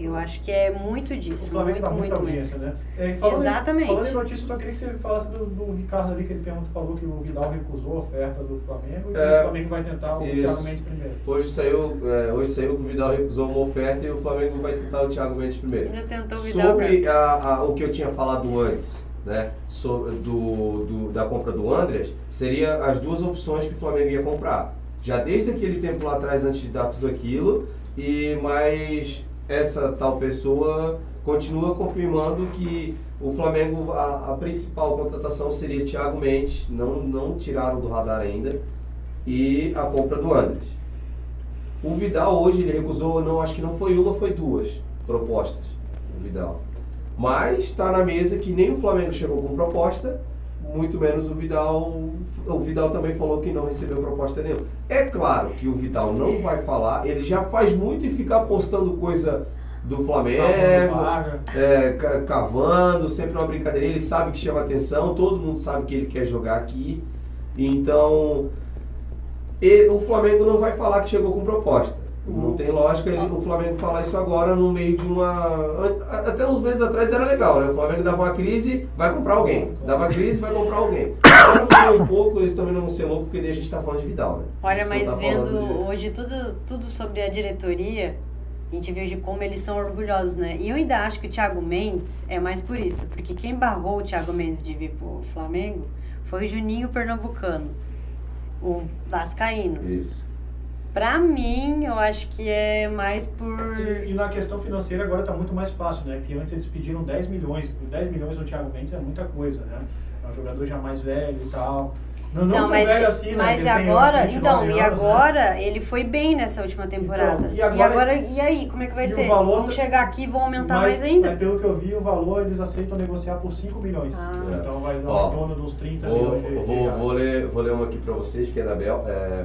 Eu acho que é muito O disso, Flamengo muito, dá muita muito, audiência, muito. né? É, e falando em- Exatamente. falando em notícia, eu só queria que você falasse do, do Ricardo ali, que ele perguntou, falou que o Vidal recusou a oferta do Flamengo e É, o Flamengo vai tentar o isso. Thiago Mendes primeiro. Hoje saiu, é, hoje saiu que o Vidal recusou uma oferta e o Flamengo vai tentar o Thiago Mendes primeiro. Ainda tentou Vidal Sobre pra... a, a- o que eu tinha falado antes, né, sobre, do, do- da compra do Andreas, seria as duas opções que o Flamengo ia comprar. Já desde aquele tempo lá atrás, antes de dar tudo aquilo, e mais essa tal pessoa continua confirmando que o Flamengo, a, a principal contratação seria Thiago Mendes, não, não tiraram do radar ainda, e a compra do Andreas. O Vidal hoje ele recusou, não, acho que não foi uma, foi duas propostas. O Vidal. Mas está na mesa que nem o Flamengo chegou com proposta, muito menos o Vidal. O Vidal também falou que não recebeu proposta nenhuma. É claro que o Vidal não vai falar, ele já faz muito e ficar postando coisa do Flamengo, é, ca- cavando, sempre uma brincadeira. Ele sabe que chama atenção, todo mundo sabe que ele quer jogar aqui. Então, e- o Flamengo não vai falar que chegou com proposta. Não tem lógica o Flamengo falar isso agora no meio de uma. Até uns meses atrás era legal, né? O Flamengo dava uma crise, vai comprar alguém. Dava crise, vai comprar alguém. Agora um pouco, eles também não vão ser loucos, porque daí a gente tá falando de Vidal, né? Olha, mas tá vendo de- hoje tudo, tudo sobre a diretoria, a gente viu de como eles são orgulhosos, né? E eu ainda acho que o Thiago Mendes é mais por isso, porque quem barrou o Thiago Mendes de vir pro Flamengo foi o Juninho Pernambucano, o Vascaíno. Isso. Pra mim, eu acho que é mais por. E, e na questão financeira agora está muito mais fácil, né? Porque antes eles pediram 10 milhões. Por 10 milhões no Thiago Mendes é muita coisa, né? É um jogador já mais velho e tal. Não, não, Não, mas, velho assim, né? mas Ele tem agora, 29 então, e anos, né? agora ele foi bem nessa última temporada. Então, e e, agora- agora, e aí, como é que vai e ser? Vão tá- chegar aqui e vão aumentar mas, mais ainda? Mas pelo que eu vi, o valor eles aceitam negociar por 5 milhões. Ah. Então vai dar em torno dos 30 Vou, milhões de, de vou, reais. vou, ler, vou ler uma aqui para vocês, que é da Bel. É,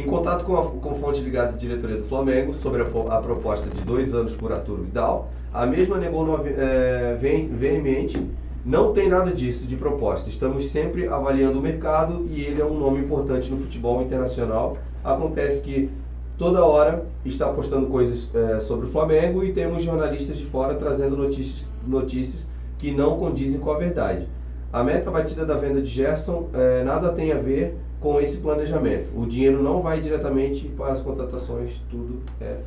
em contato com, a, com fonte ligada à diretoria do Flamengo sobre a, a proposta de dois anos por Arturo Vidal, a mesma negou nove- é, ve- veemente. Não tem nada disso de proposta. Estamos sempre avaliando o mercado e ele é um nome importante no futebol internacional. Acontece que toda hora está postando coisas é, sobre o Flamengo e temos jornalistas de fora trazendo notícias, notícias que não condizem com a verdade. A meta batida da venda de Gerson eh, nada tem a ver com esse planejamento. O dinheiro não vai diretamente para as contratações, tudo é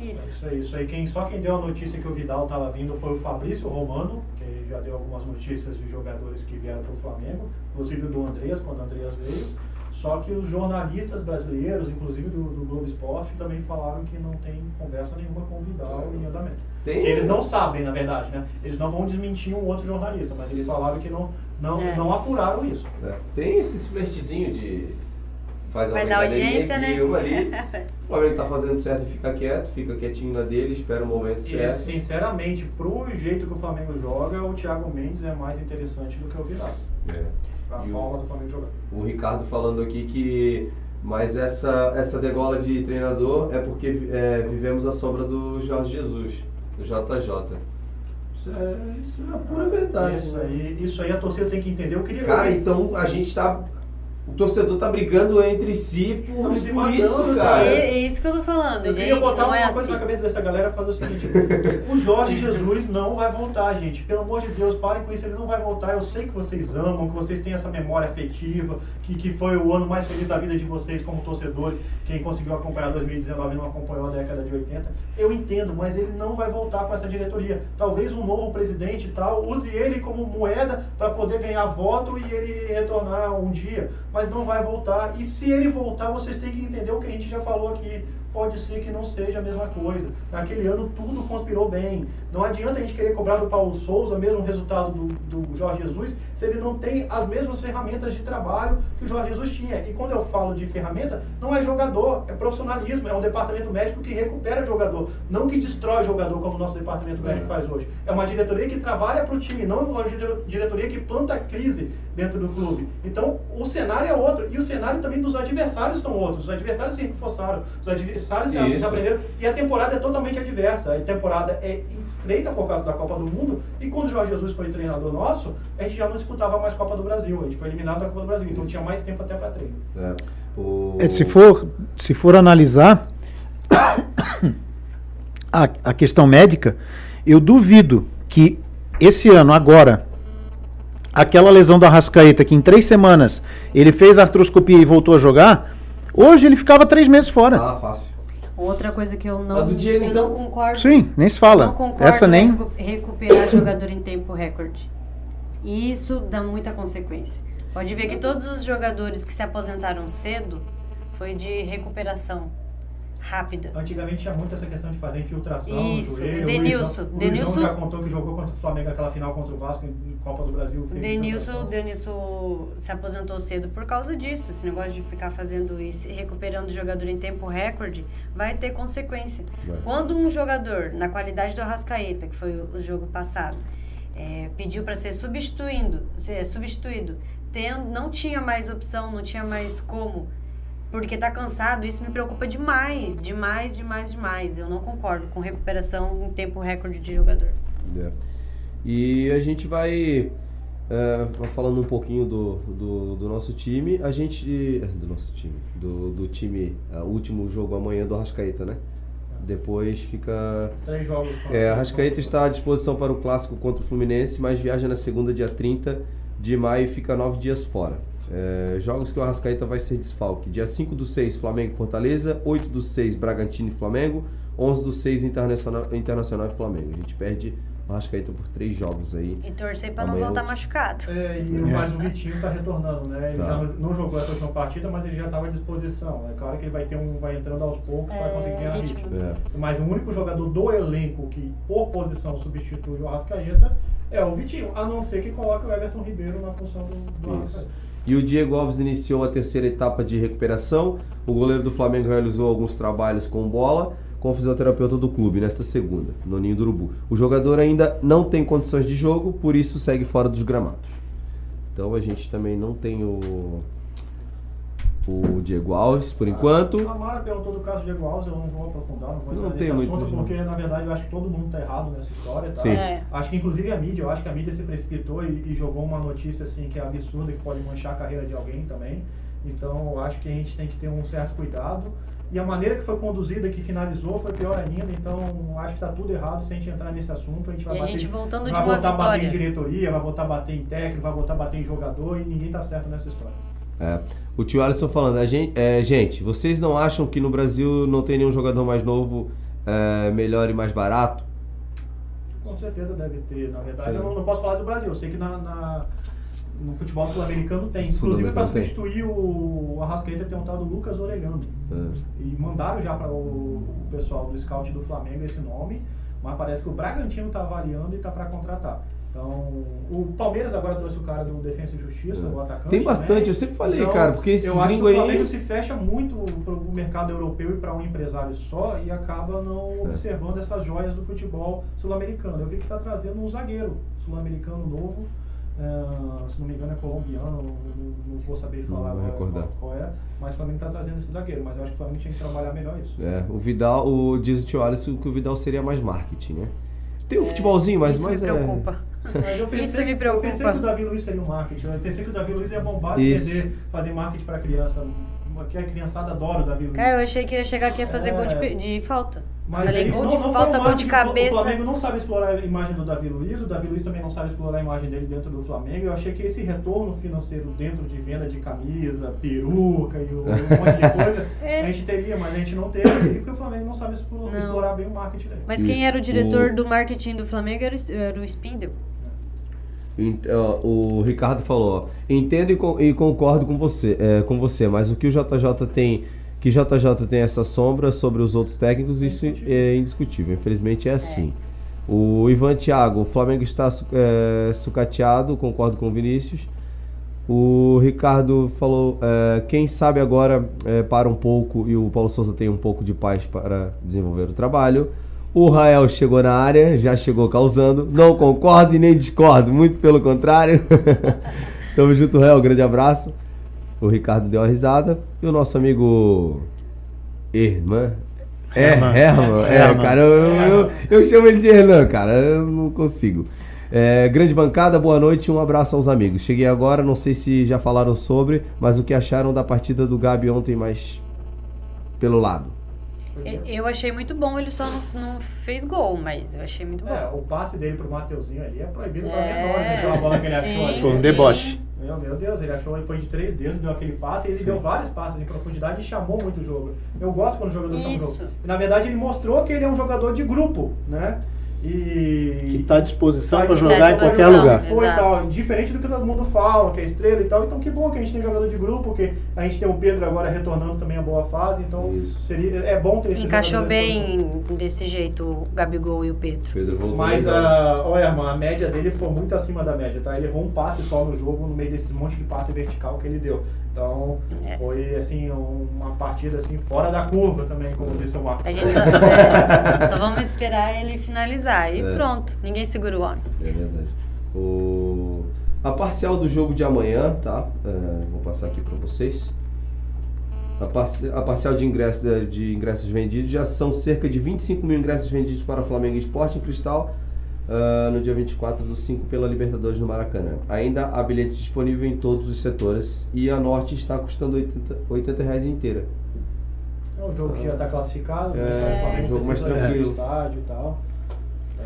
É Isso. Isso aí, isso aí. Quem, só quem deu a notícia que o Vidal estava vindo foi o Fabrício Romano, que já deu algumas notícias de jogadores que vieram para o Flamengo, inclusive do Andreas, quando o Andreas veio. Só que os jornalistas brasileiros, inclusive do, do Globo Esporte, também falaram que não tem conversa nenhuma com o Vidal em andamento. Tem- Eles não sabem, na verdade, né? Eles não vão desmentir um outro jornalista, mas eles falaram que não, não, É. não apuraram isso. né? Tem esses flertezinhos de faz Vai dar audiência, né? ali. [LAUGHS] O Flamengo tá fazendo certo e fica quieto, fica quietinho na dele, espera o momento E, certo. sinceramente, pro jeito que o Flamengo joga, o Thiago Mendes é mais interessante do que o Vidal. É. A E o- forma do Flamengo jogar. O Ricardo falando aqui que mas essa, essa degola de treinador é porque é, vivemos a sombra do Jorge Jesus, do JJ. Isso é, isso é a pura verdade. Isso né? aí, isso aí a torcida tem que entender. Eu queria. Cara, então a gente tá. O torcedor tá brigando entre si por, se por matando, isso, cara. cara. É, é isso que eu tô falando, eu gente. queria botar Não uma é coisa assim. na cabeça dessa galera e fazer o seguinte: o Jorge Jesus não vai voltar, gente. Pelo amor de Deus, parem com isso, ele não vai voltar. Eu sei que vocês amam, que vocês têm essa memória afetiva, que, que foi o ano mais feliz da vida de vocês como torcedores. Quem conseguiu acompanhar 2019 não acompanhou a década de 80. Eu entendo, mas ele não vai voltar com essa diretoria. Talvez um novo presidente e tal use ele como moeda para poder ganhar voto e ele retornar um dia, mas não vai voltar. E se ele voltar, vocês têm que entender o que a gente já falou aqui. Pode ser que não seja a mesma coisa. Naquele ano tudo conspirou bem. Não adianta a gente querer cobrar do Paulo Souza o mesmo resultado do, do Jorge Jesus se ele não tem as mesmas ferramentas de trabalho que o Jorge Jesus tinha. E quando eu falo de ferramenta, não é jogador, é profissionalismo, é um departamento médico que recupera jogador, não que destrói jogador como o nosso departamento médico faz hoje. É uma diretoria que trabalha para o time, não uma diretoria que planta crise dentro do clube. Então, o cenário é outro. E o cenário também dos adversários são outros. Os adversários se reforçaram, os adversários aprenderam. E a temporada é totalmente adversa. A temporada é estreita por causa da Copa do Mundo. E quando o Jorge Jesus foi treinador nosso, a gente já não disputava mais Copa do Brasil. A gente foi eliminado da Copa do Brasil. Então tinha mais tempo até para treino. É. O... É, se, for, se for analisar [COUGHS] a, a questão médica, eu duvido que esse ano, agora, aquela lesão do Arrascaeta, que em três semanas ele fez a artroscopia e voltou a jogar, hoje ele ficava três meses fora. Ah, fácil. Outra coisa que eu não, A do Diego, eu então? não concordo. Sim, nem se fala. Não concordo Essa nem. em recu- recuperar jogador em tempo recorde. E isso dá muita consequência. Pode ver que todos os jogadores que se aposentaram cedo foi de recuperação rápida. Antigamente tinha muito essa questão de fazer infiltração. Isso, joelho. o Denilson. O Luizão, Denilson- já contou que jogou contra o Flamengo aquela final contra o Vasco em Copa do Brasil. Denilson. Denilson se aposentou cedo por causa disso. Esse negócio de ficar fazendo isso e recuperando o jogador em tempo recorde vai ter consequência. Vai. Quando um jogador, na qualidade do Arrascaeta, que foi o, o jogo passado, é, pediu para ser substituindo, ser substituído, tendo, não tinha mais opção, não tinha mais como, porque tá cansado, isso me preocupa demais, demais, demais, demais. Eu não concordo com recuperação em tempo recorde de jogador. É. E a gente vai é, falando um pouquinho do, do, do nosso time. A gente. Do nosso time. Do, do time. é, O último jogo amanhã do Arrascaeta, né? Depois fica. Três jogos. É. Arrascaeta está à disposição para o clássico contra o Fluminense, mas viaja na segunda, dia 30 de maio e fica nove dias fora. É, jogos que o Arrascaeta vai ser desfalque. Dia 5 do 6, Flamengo e Fortaleza. 8 do 6, Bragantino e Flamengo. 11 do 6, Internacional, Internacional e Flamengo. A gente perde o Arrascaeta por três jogos aí. E torcer para não voltar machucado. É, e o mais o Vitinho está retornando, né? Ele Tá. já não, não jogou essa última partida, mas ele já estava à disposição. É claro que ele vai ter um, vai entrando aos poucos para É, conseguir ganhar ritmo. ritmo. É. Mas o único jogador do elenco que por posição substitui o Arrascaeta é o Vitinho, a não ser que coloque o Everton Ribeiro na função do, do. Arrascaeta. E o Diego Alves iniciou a terceira etapa de recuperação. O goleiro do Flamengo realizou alguns trabalhos com bola com o fisioterapeuta do clube nesta segunda, no Ninho do Urubu. O jogador ainda não tem condições de jogo, por isso segue fora dos gramados. Então a gente também não tem o, o Diego Alves por enquanto. A Mara perguntou do caso de Diego Alves, eu não vou aprofundar, não vou Não entrar tem nesse muito assunto, porque na verdade eu acho que todo mundo está errado nessa história, tá? Sim. É. Acho que inclusive a mídia, eu acho que a mídia se precipitou e, e jogou uma notícia assim que é absurda, que pode manchar a carreira de alguém também. Então eu acho que a gente tem que ter um certo cuidado. E a maneira que foi conduzida, que finalizou, foi pior ainda. Então acho que está tudo errado se a gente entrar nesse assunto. A gente vai E a bater, gente voltando de vai uma voltar a bater em diretoria, vai voltar a bater em técnico, vai voltar a bater em jogador e ninguém tá certo nessa história. É. O tio Alisson falando, a gente, é, gente, vocês não acham que no Brasil não tem nenhum jogador mais novo, é, melhor e mais barato? Com certeza deve ter. Na verdade, É. eu não, não posso falar do Brasil. Eu sei que na, na- no futebol sul-americano tem. Inclusive, para substituir o, o Arrascaeta, tem um tal do Lucas Orelhano. É. E mandaram já para o, o pessoal do scout do Flamengo esse nome, mas parece que o Bragantino está avaliando e está para contratar. Então, o Palmeiras agora trouxe o cara do Defensa e Justiça, É. o atacante. Tem bastante, né? eu sempre falei, Então, cara, porque eu acho que gringos o Flamengo aí. se fecha muito para o mercado europeu e para um empresário só e acaba não É. observando essas joias do futebol sul-americano. Eu vi que está trazendo um zagueiro sul-americano novo, eh, se não me engano é colombiano, não, não- não vou saber Não falar vou agora qual, qual é, mas o Flamengo está trazendo esse zagueiro. Mas eu acho que o Flamengo tinha que trabalhar melhor isso. É, o Vidal, o, diz o tio Alisson que o Vidal seria mais marketing, né? Tem o futebolzinho, mas, Isso mas me é. preocupa. [LAUGHS] Mas eu pensei, Isso me Eu preocupa. pensei que o Davi Luiz seria um marketing. Eu pensei que o Davi Luiz ia bombar e vender, fazer marketing para criança. Que a criançada adora o Davi Luiz. Cara, eu achei que ia chegar aqui a fazer É. gol de, pe- de falta. Mas Falei, ele gol não- de não falta, gol de cabeça. O Flamengo não sabe explorar a imagem do Davi Luiz, o Davi Luiz também não sabe explorar a imagem dele dentro do Flamengo. Eu achei que esse retorno financeiro dentro de venda de camisa, peruca e um monte de [LAUGHS] coisa, É. a gente teria, mas a gente não teve, porque o Flamengo não sabe explorar, Não. explorar bem o marketing dele. Mas quem era o diretor O- do marketing do Flamengo era o, era o Spindle. Ó, O Ricardo falou, ó, entendo e, e concordo com você, é, com você, mas o que o JJ tem que JJ tem essa sombra sobre os outros técnicos, isso é indiscutível. Infelizmente é assim. O Ivan Thiago, o Flamengo está é, sucateado, concordo com o Vinícius. O Ricardo falou, é, quem sabe agora é, para um pouco e o Paulo Souza tem um pouco de paz para desenvolver o trabalho. O Rael chegou na área, já chegou causando. Não concordo e nem discordo, muito pelo contrário. [LAUGHS] Tamo junto, Rael, grande abraço. O Ricardo deu uma risada. E o nosso amigo Herman. É, Herman. Herman. É, Herman. cara, eu, eu, eu chamo ele de Hernan, cara. Eu não consigo. É, grande bancada, boa noite um abraço aos amigos. Cheguei agora, não sei se já falaram sobre, mas o que acharam da partida do Gabi ontem mais pelo lado? E- Eu achei muito bom, ele só não, não fez gol, mas eu achei muito bom. É, o passe dele pro Mateuzinho ali é proibido pra É, menor, né? Aquela bola que ele achou sim, ali. Foi um sim. deboche. Meu, meu Deus, ele achou, ele foi de três dedos, deu aquele passe, e ele deu vários passes em profundidade e chamou muito o jogo. Eu gosto quando o jogador chama o jogo. Na verdade, ele mostrou que ele é um jogador de grupo, né? E... Que está à disposição Tá para à jogar em qualquer disposição. lugar. Foi tal, diferente do que todo mundo fala, que é estrela e tal. Então que bom que a gente tem jogador de grupo, que a gente tem o Pedro agora retornando também a boa fase, então Isso. seria é bom ter esse Encaixou bem desse jeito o Gabigol e o Pedro. Pedro voltou Mas a, olha, mano, a média dele foi muito acima da média, tá? Ele errou um passe só no jogo, no meio desse monte de passe vertical que ele deu. Então, É. foi assim, um- uma partida assim fora da curva também, como disse o Marcos. A gente [LAUGHS] só, é, só vamos esperar ele finalizar. E É. pronto, ninguém segura o homem. É verdade. O... A parcial do jogo de amanhã, tá? É, vou passar aqui para vocês. A, parce- a parcial de, ingresso, de- de ingressos vendidos já são cerca de 25 mil ingressos vendidos para Flamengo e Sport em Cristal ah, no dia 24 do 5 pela Libertadores no Maracanã. Ainda há bilhete disponível em todos os setores e a Norte está custando 80, 80 reais inteira. É um jogo que já está classificado, É, né? o Flamengo um jogo mais tranquilo. estádio e tal.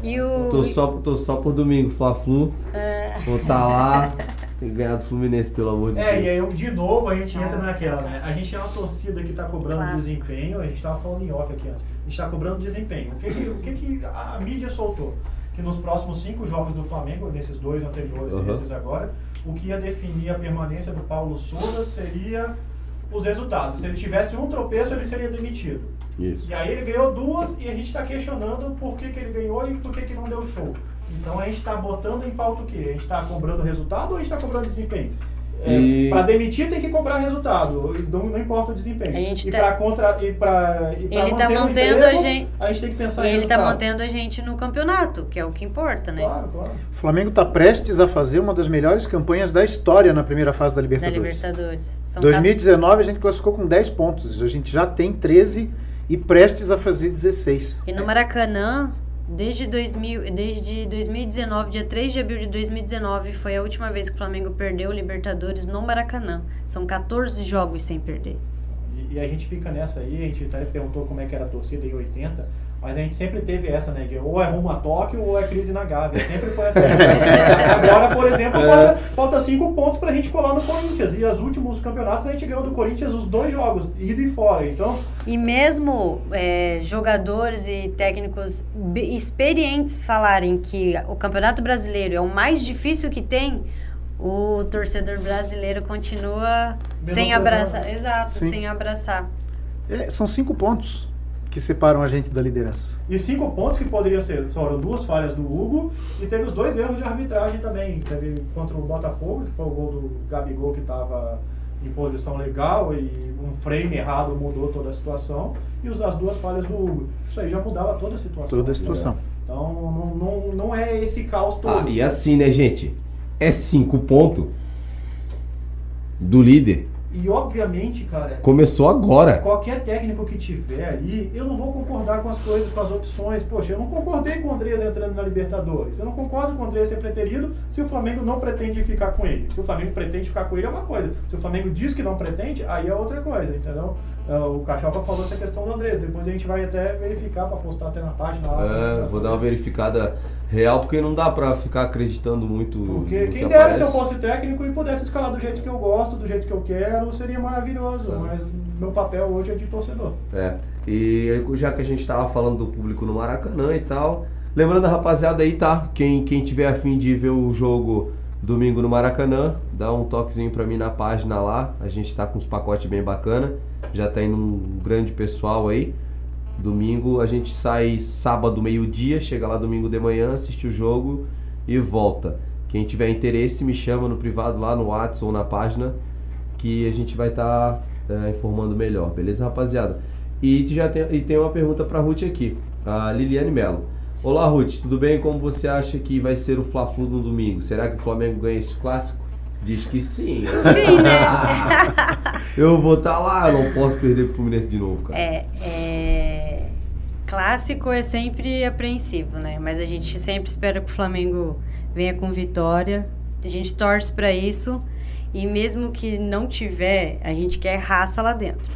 E o. Tô só, tô só por domingo, Fla-Flu. É, Vou estar lá. [LAUGHS] Tem que ganhar do Fluminense, pelo amor de É, Deus. e aí de novo a gente entra Nossa, naquela, né? A gente é uma torcida que está cobrando Clássico. desempenho, a gente estava falando em off aqui antes, a gente está cobrando desempenho. O que, que, o que, que a mídia soltou? Que nos próximos cinco jogos do Flamengo, nesses dois anteriores Uhum. e nesses agora, o que ia definir a permanência do Paulo Souza seria os resultados. Se ele tivesse um tropeço, ele seria demitido. Isso. E aí ele ganhou duas e a gente está questionando por que, que ele ganhou e por que, que não deu show. Então a gente está botando em pauta o quê? A gente está cobrando resultado ou a gente está cobrando desempenho? E- Para demitir tem que cobrar resultado, não, não importa o desempenho. A gente e tá- para contra e para Ele tá o mantendo emprego, a gente- a gente tem que pensar e em ele tá resultado. mantendo a gente no campeonato, que é o que importa, né? Claro, claro. O Flamengo está prestes a fazer uma das melhores campanhas da história na primeira fase da Da Libertadores. Libertadores. São 2019 a gente classificou com 10 pontos. A gente já tem 13 e prestes a fazer 16. E no Maracanã, desde, 2000, desde 2019, dia 3 de abril de 2019, foi a última vez que o Flamengo perdeu o Libertadores no Maracanã. São 14 jogos sem perder. E, e a gente fica nessa aí, a gente até perguntou como é que era a torcida em 80, mas a gente sempre teve essa, né? De ou é rumo a Tóquio ou é crise na Gávea. Sempre foi assim. [LAUGHS] Agora, por exemplo, falta, falta cinco pontos pra gente colar no Corinthians. E os últimos campeonatos a gente ganhou do Corinthians os dois jogos, ida e fora. Então, E mesmo é, jogadores e técnicos experientes falarem que o Campeonato Brasileiro é o mais difícil que tem, o torcedor brasileiro continua sem abraçar. Exato, Sim. sem abraçar. É, são cinco pontos que separam a gente da liderança. E cinco pontos que poderiam ser, foram duas falhas do Hugo e teve os dois erros de arbitragem também. Teve contra o Botafogo, que foi o gol do Gabigol que estava em posição legal e um frame errado mudou toda a situação. E os- as duas falhas do Hugo. Isso aí já mudava toda a situação. Toda a situação. Então não, não, não é esse caos todo. Ah, e assim, né, gente? É cinco pontos do líder. E obviamente, cara, Começou agora. Qualquer técnico que tiver ali, eu não vou concordar com as coisas, com as opções. Poxa, eu não concordei com o Andrés entrando na Libertadores. Eu não concordo com o Andrés ser preterido se o Flamengo não pretende ficar com ele. Se o Flamengo pretende ficar com ele é uma coisa. Se o Flamengo diz que não pretende, aí é outra coisa, entendeu? É, O Cachopa falou essa questão do Andrés. Depois a gente vai até verificar para postar até na página lá. É, pra vou dar uma verificada real, porque não dá pra ficar acreditando muito Porque quem que dera aparece. se eu fosse técnico e pudesse escalar do jeito que eu gosto, do jeito que eu quero, seria maravilhoso. Mas meu papel hoje é de torcedor. É. E já que a gente tava falando do público no Maracanã e tal, lembrando a rapaziada aí, tá? Quem, quem tiver afim de ver o jogo Domingo no Maracanã, dá um toquezinho pra mim na página lá. A gente tá com uns pacotes bem bacana. Já tá indo um grande pessoal aí. Domingo a gente sai sábado meio-dia, chega lá domingo de manhã, assiste o jogo e volta. Quem tiver interesse me chama no privado lá no WhatsApp ou na página que a gente vai estar tá, é, informando melhor, beleza, rapaziada? E já tem, e tem uma pergunta para Ruth aqui, a Liliane Melo. Olá, Ruth, tudo bem? Como você acha que vai ser o Fla-Flu no domingo? Será que o Flamengo ganha este clássico? Diz que sim. Sim, né? [LAUGHS] eu vou estar tá lá, eu não posso perder pro Fluminense de novo, cara. É, é... Clássico é sempre apreensivo, né? Mas a gente sempre espera que o Flamengo venha com vitória. A gente torce para isso. E mesmo que não tiver, a gente quer raça lá dentro.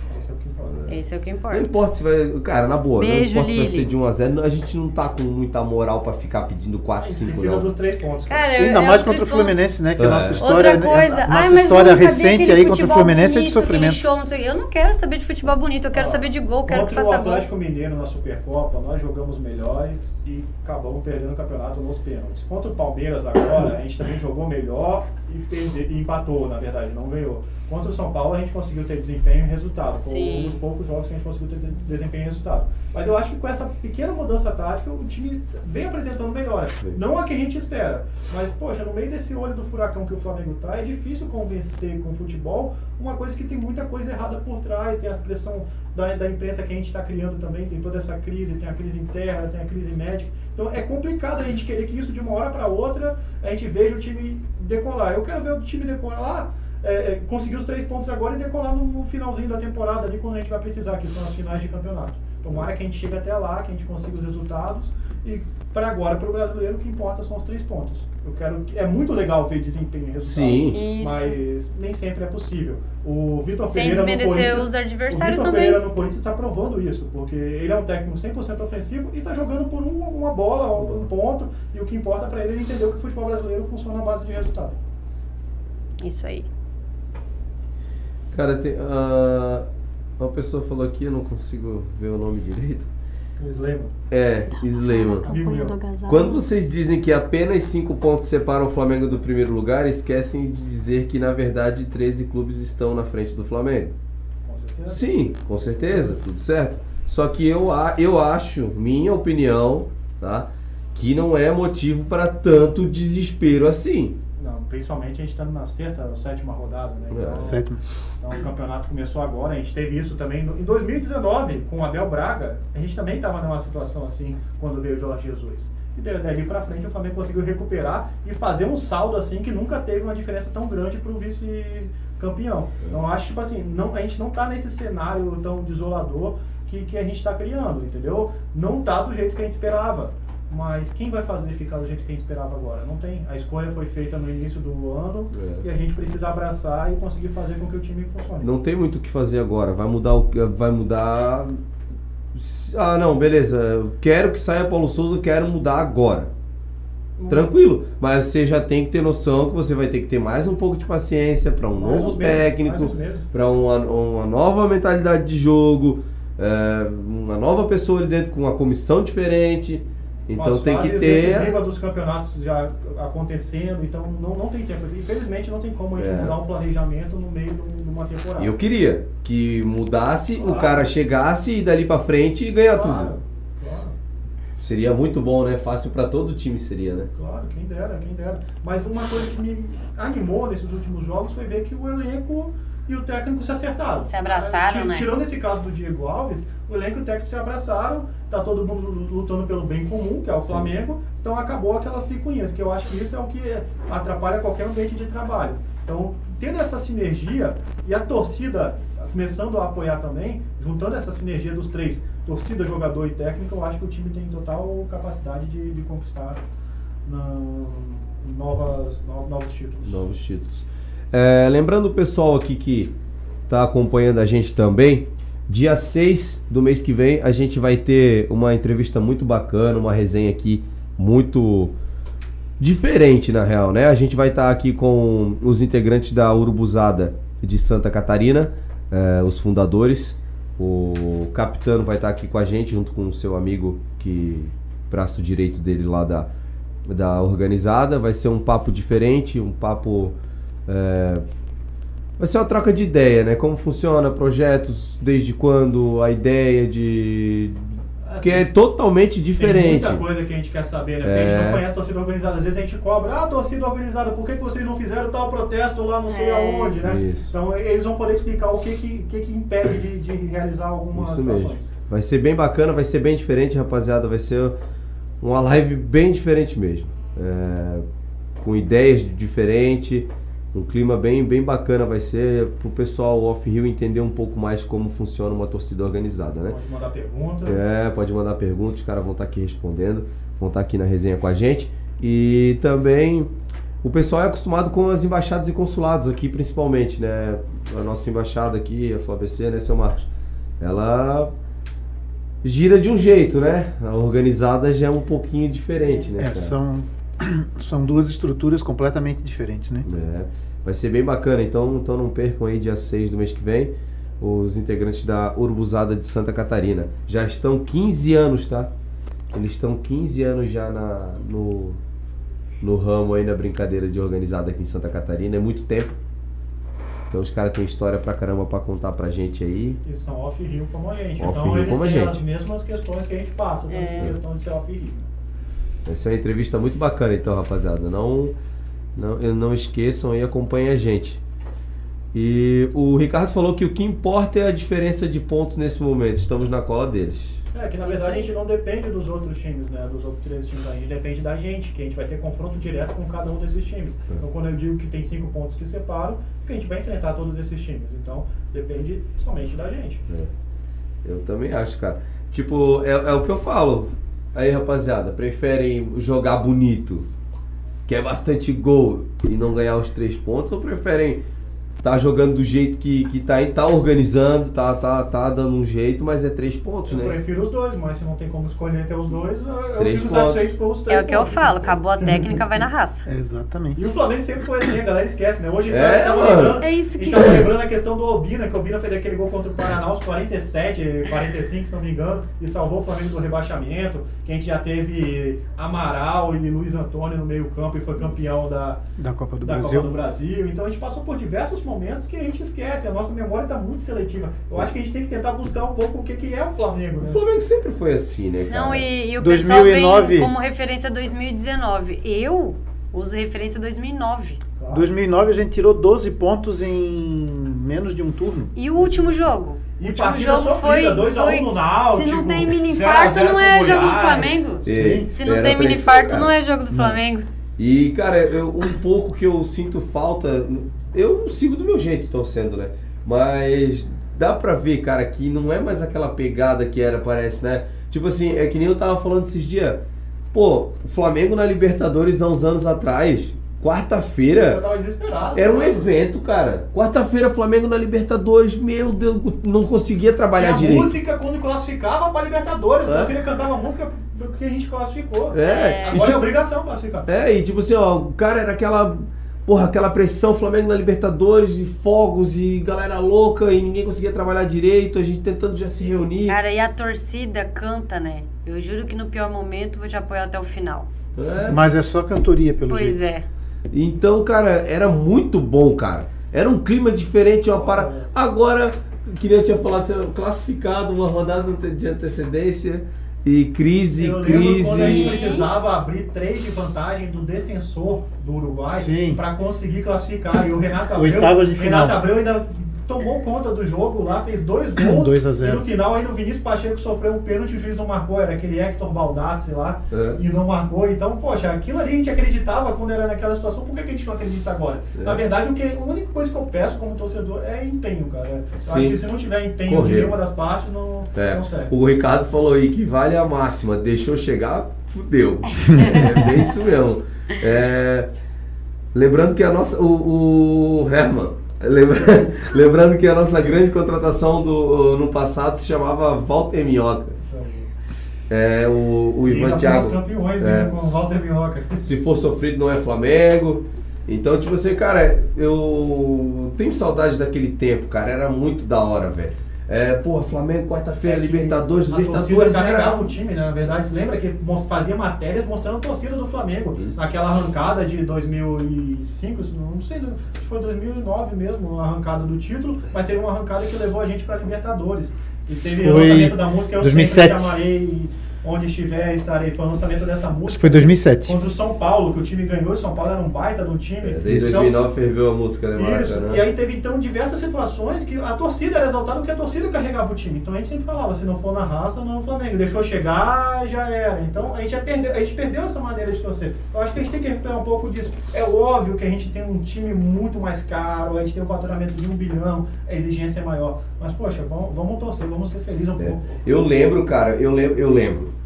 Esse é o que importa. Esse é o que importa. Não importa se vai. Cara, na boa, Beijo, não importa Lili. se vai ser de 1x0. A gente não tá com muita moral pra ficar pedindo 4, A gente 5, precisa não. dos três pontos. cara. Cara, Ainda é mais contra o Fluminense, né? Que É. a nossa história, Outra coisa, a ai, nossa mas história recente aí contra o Fluminense é de bonito, sofrimento. show, não sei o. Eu não quero saber de futebol bonito, eu quero Ó, saber de gol, quero que faça o gol. Atlético Mineiro na Supercopa, nós jogamos melhores e acabamos perdendo o campeonato nos pênaltis. Contra o Palmeiras agora, a gente também jogou melhor e, perde, e empatou, na verdade, não ganhou. Contra o São Paulo, a gente conseguiu ter desempenho e resultado. Foi Sim. um dos poucos jogos que a gente conseguiu ter de- desempenho e resultado. Mas eu acho que com essa pequena mudança tática, o time vem apresentando melhora. Sim. Não a que a gente espera. Mas, poxa, no meio desse olho do furacão que o Flamengo tá, é difícil convencer com o futebol uma coisa que tem muita coisa errada por trás. Tem a pressão da, da imprensa que a gente está criando também, tem toda essa crise, tem a crise interna, tem a crise médica. Então é complicado a gente querer que isso de uma hora para outra a gente veja o time decolar. Eu quero ver o time decolar. É, é, conseguir os três pontos agora e decolar no, no finalzinho da temporada ali quando a gente vai precisar, que são as finais de campeonato. Tomara que a gente chegue até lá, que a gente consiga os resultados e para agora, para o brasileiro, o que importa são os três pontos. Eu quero que- é muito legal ver desempenho e resultado, Sim. Mas nem sempre é possível. O Vitor Sem Pereira no desmerecer Corinthians, os adversários o Vitor também. Pereira no Corinthians está provando isso, porque ele é um técnico 100% ofensivo e está jogando por um- uma bola, um, um ponto, e o que importa para ele é ele entender que o futebol brasileiro funciona à base de resultado. Isso aí. Cara, tem, ah, uma pessoa falou aqui, eu não consigo ver o nome direito. O Slema. É, Sleiman. Campanha do Quando vocês dizem que apenas 5 pontos separam o Flamengo do primeiro lugar, esquecem de dizer que na verdade 13 clubes estão na frente do Flamengo. Com certeza. Sim, com certeza, tudo certo. Só que eu, a- eu acho, minha opinião, tá? Que não é motivo para tanto desespero assim. Não, principalmente a gente estando na sexta ou sétima rodada, né? É. Então, Sétimo. então o campeonato começou agora, a gente teve isso também no- em 2019, com o Abel Braga, a gente também estava numa situação assim quando veio o Jorge Jesus. E da- dali pra frente o Flamengo conseguiu recuperar e fazer um saldo assim que nunca teve uma diferença tão grande pro vice-campeão. Então eu acho tipo assim, não, a gente não tá nesse cenário tão desolador que, que a gente está criando, entendeu? Não tá do jeito que a gente esperava. Mas quem vai fazer ficar do jeito que a gente esperava agora? Não tem. A escolha foi feita no início do ano É. e a gente precisa abraçar e conseguir fazer com que o time funcione. Não tem muito o que fazer agora. Vai mudar o vai mudar. Ah, não, beleza. Eu quero que saia Paulo Souza, eu quero mudar agora. Tranquilo, mas você já tem que ter noção que você vai ter que ter mais um pouco de paciência para um Mais novo técnico, para uma, uma nova mentalidade de jogo, é, uma nova pessoa ali dentro com uma comissão diferente. Então tem que ter. decisivas dos campeonatos já acontecendo, então não, não tem tempo. Infelizmente não tem como a gente É. mudar um planejamento no meio de um- uma temporada. Eu queria que mudasse, o Claro. cara chegasse e dali para frente e ganhar Claro, tudo. claro. Seria muito bom, né? Fácil para todo time seria, né? Claro, quem dera, quem dera. Mas uma coisa que me animou nesses últimos jogos foi ver que o elenco e o técnico se acertaram. Se abraçaram, né? Tirando esse caso do Diego Alves, o elenco e o técnico se abraçaram, tá todo mundo lutando pelo bem comum, que é o Flamengo, então acabou aquelas picuinhas, que eu acho que isso é o que atrapalha qualquer ambiente de trabalho. Então, tendo essa sinergia e a torcida começando a apoiar também, juntando essa sinergia dos três, torcida, jogador e técnico, eu acho que o time tem total capacidade de, de conquistar na- novas, no- novos títulos. Novos títulos. É, lembrando o pessoal aqui que está acompanhando a gente também, dia 6 do mês que vem a gente vai ter uma entrevista muito bacana, uma resenha aqui muito diferente na real, né? A gente vai estar aqui com os integrantes da Urubuzada de Santa Catarina, é, os fundadores. O Capitano vai estar aqui com a gente, junto com o seu amigo que braço direito dele lá da da organizada. Vai ser um papo diferente, um papo. É, vai ser uma troca de ideia, né? Como funciona projetos, desde quando, a ideia de. Que é totalmente Tem diferente. muita coisa que a gente quer saber, né? Porque a gente É. não conhece a torcida organizada. Às vezes a gente cobra, ah, torcida organizada, por que, que vocês não fizeram tal protesto lá não sei É. aonde, né? Isso. Então eles vão poder explicar o que que, que, que impede de, de realizar algumas Isso mesmo. ações. Vai ser bem bacana, vai ser bem diferente, rapaziada. Vai ser uma live bem diferente mesmo. É, com ideias diferentes, um clima bem, bem bacana. Vai ser pro pessoal off-rio entender um pouco mais como funciona uma torcida organizada, né? Pode mandar pergunta. É, pode mandar perguntas, os caras vão estar aqui respondendo, vão estar aqui na resenha com a gente. E também o pessoal é acostumado com as embaixadas e consulados aqui, principalmente, né? A nossa embaixada aqui, a FABC, né, seu Marcos? Ela gira de um jeito, né? A organizada já é um pouquinho diferente, né? É, cara? são, [CLEARS THROAT] são duas estruturas completamente diferentes, né? É, vai ser bem bacana, então, então não percam aí dia 6 do mês que vem os integrantes da Urbuzada de Santa Catarina. Já estão 15 anos, tá? Eles estão 15 anos já na, no, no ramo aí na brincadeira de organizada aqui em Santa Catarina, é muito tempo. Então os caras têm história pra caramba pra contar pra gente aí. E são off-rio como a gente. Off-rio então eles como a têm gente. as mesmas questões que a gente passa, também É. questão de ser off-rio. Essa é uma entrevista muito bacana, então, rapaziada. Não, não, não esqueçam aí, acompanhem a gente. E o Ricardo falou que o que importa é a diferença de pontos nesse momento. Estamos na cola deles. É, que na Isso verdade a gente não depende dos outros times, né? Dos outros 13 times, a gente depende da gente, que a gente vai ter confronto direto com cada um desses times. É. Então quando eu digo que tem cinco pontos que separam, porque a gente vai enfrentar todos esses times. Então depende somente da gente. Eu também acho, cara. Tipo, é, é o que eu falo. Aí, rapaziada, preferem jogar bonito, que é bastante gol, e não ganhar os três pontos, ou preferem tá jogando do jeito que, que tá aí, tá organizando, tá, tá, tá dando um jeito, mas é três pontos, Eu né? prefiro os dois, mas se não tem como escolher entre os dois, eu- eu Três fico pontos. satisfeito pelos três É o que eu pontos. falo, acabou a técnica, vai na raça. [LAUGHS] Exatamente. E o Flamengo sempre foi assim, a galera esquece, né? Hoje É, mano. lembrando, É isso a que- gente tava lembrando a questão do Obina, que o Obina fez aquele gol contra o Paraná aos 47, 45, se não me engano, e salvou o Flamengo do rebaixamento, que a gente já teve Amaral e Luiz Antônio no meio campo e foi campeão da, Da Copa do da Brasil. Copa do Brasil. Então a gente passou por diversos momentos que a gente esquece, a nossa memória está muito seletiva. Eu acho que a gente tem que tentar buscar um pouco o que, que é o Flamengo, O né? Flamengo sempre foi assim, né, cara? Não, e, e o 2009. pessoal vem como referência 2019. Eu uso referência 2009. Claro. 2009 a gente tirou 12 pontos em menos de um turno. E o último jogo? E o último jogo foi. sofrida, 2 a 1 foi Náutico, se não tem 0 a mini 0 infarto, não é jogo do. Flamengo. Sim, Se não era tem mini infarto, não é jogo do Flamengo. E, cara, eu- um pouco que eu sinto falta. Eu sigo do meu jeito torcendo, né? Mas dá pra ver, cara, que não é mais aquela pegada que era, parece, né? Tipo assim, é que nem eu tava falando esses dias. Pô, o Flamengo na Libertadores há uns anos atrás, Eu quarta-feira, tava desesperado. era um evento, cara. Quarta-feira, Flamengo na Libertadores, meu Deus, não conseguia trabalhar Tinha direito. música quando classificava pra Libertadores. É. A torcida cantava música porque a gente classificou. É, e Agora é tipo- obrigação classificar. É, e tipo assim, ó, o cara era aquela. Porra, aquela pressão, Flamengo na Libertadores, e fogos, e galera louca, e ninguém conseguia trabalhar direito, a gente tentando já se reunir. Cara, e a torcida canta, né? Eu juro que no pior momento vou te apoiar até o final. É. Mas é só cantoria, pelo Pois jeito. é. Então, cara, era muito bom, cara. Era um clima diferente, uma para. Agora, que nem eu tinha falado, ser classificado, uma rodada de antecedência, e crise, Eu lembro quando a gente crise. precisava abrir três de vantagem do defensor do Uruguai pra conseguir classificar. E o Renato Abreu, Oitavas de final. Renato Abreu ainda tomou conta do jogo lá, fez dois gols. [CLEARS THROAT] 2 a 0. E no final ainda o Vinícius Pacheco sofreu um pênalti e o juiz não marcou. Era aquele Hector Baldassi lá É. e não marcou. Então, poxa, aquilo ali a gente acreditava quando era naquela situação. Por que, que a gente não acredita agora? É. Na verdade, o que, a única coisa que eu peço como torcedor é empenho, cara. Eu Sim. acho que se não tiver empenho Correr. de nenhuma das partes, não, É, não serve. o Ricardo falou aí que vale a máxima, deixou chegar, fudeu. [LAUGHS] é bem isso mesmo. É, lembrando que a nossa. O, o Herman. Lembra, [LAUGHS] lembrando que a nossa grande contratação do, no passado se chamava Walter Minhoca. Isso aí. É, o, o Ivan Thiago. campeões É. ainda com o Walter Minhoca. Se for sofrido não é Flamengo. Então, tipo assim, cara, eu tenho saudade daquele tempo, cara. Era muito da hora, velho. É, porra, Flamengo, quarta-feira, É Libertadores, a Libertadores carregava era. o time, né? Na verdade, você lembra que fazia matérias mostrando a torcida do Flamengo. Isso. Naquela arrancada de 2005, se não sei, acho que foi 2009 mesmo, a arrancada do título, mas teve uma arrancada que levou a gente para Libertadores. E teve o Foi lançamento da música Eu 2007. Sempre Te Amarei, Onde Estiver Estarei. Foi o lançamento dessa música. Isso foi 2007. Contra o São Paulo, que o time ganhou, o São Paulo era um baita do time. É, Desde Então, 2009 ferveu a música, né, isso, Maracanã? e aí teve então diversas situações que a torcida era exaltada porque a torcida carregava o time. Então a gente sempre falava, se não for na raça, não é o Flamengo. Deixou chegar, já era. Então a gente já perdeu, a gente perdeu essa maneira de torcer. Eu acho que a gente tem que recuperar um pouco disso. É óbvio que a gente tem um time muito mais caro, a gente tem um faturamento de um bilhão, a exigência é maior. Mas, poxa, vamos, vamos torcer, vamos ser felizes um É. pouco. Eu lembro, cara, eu lembro, eu lembro.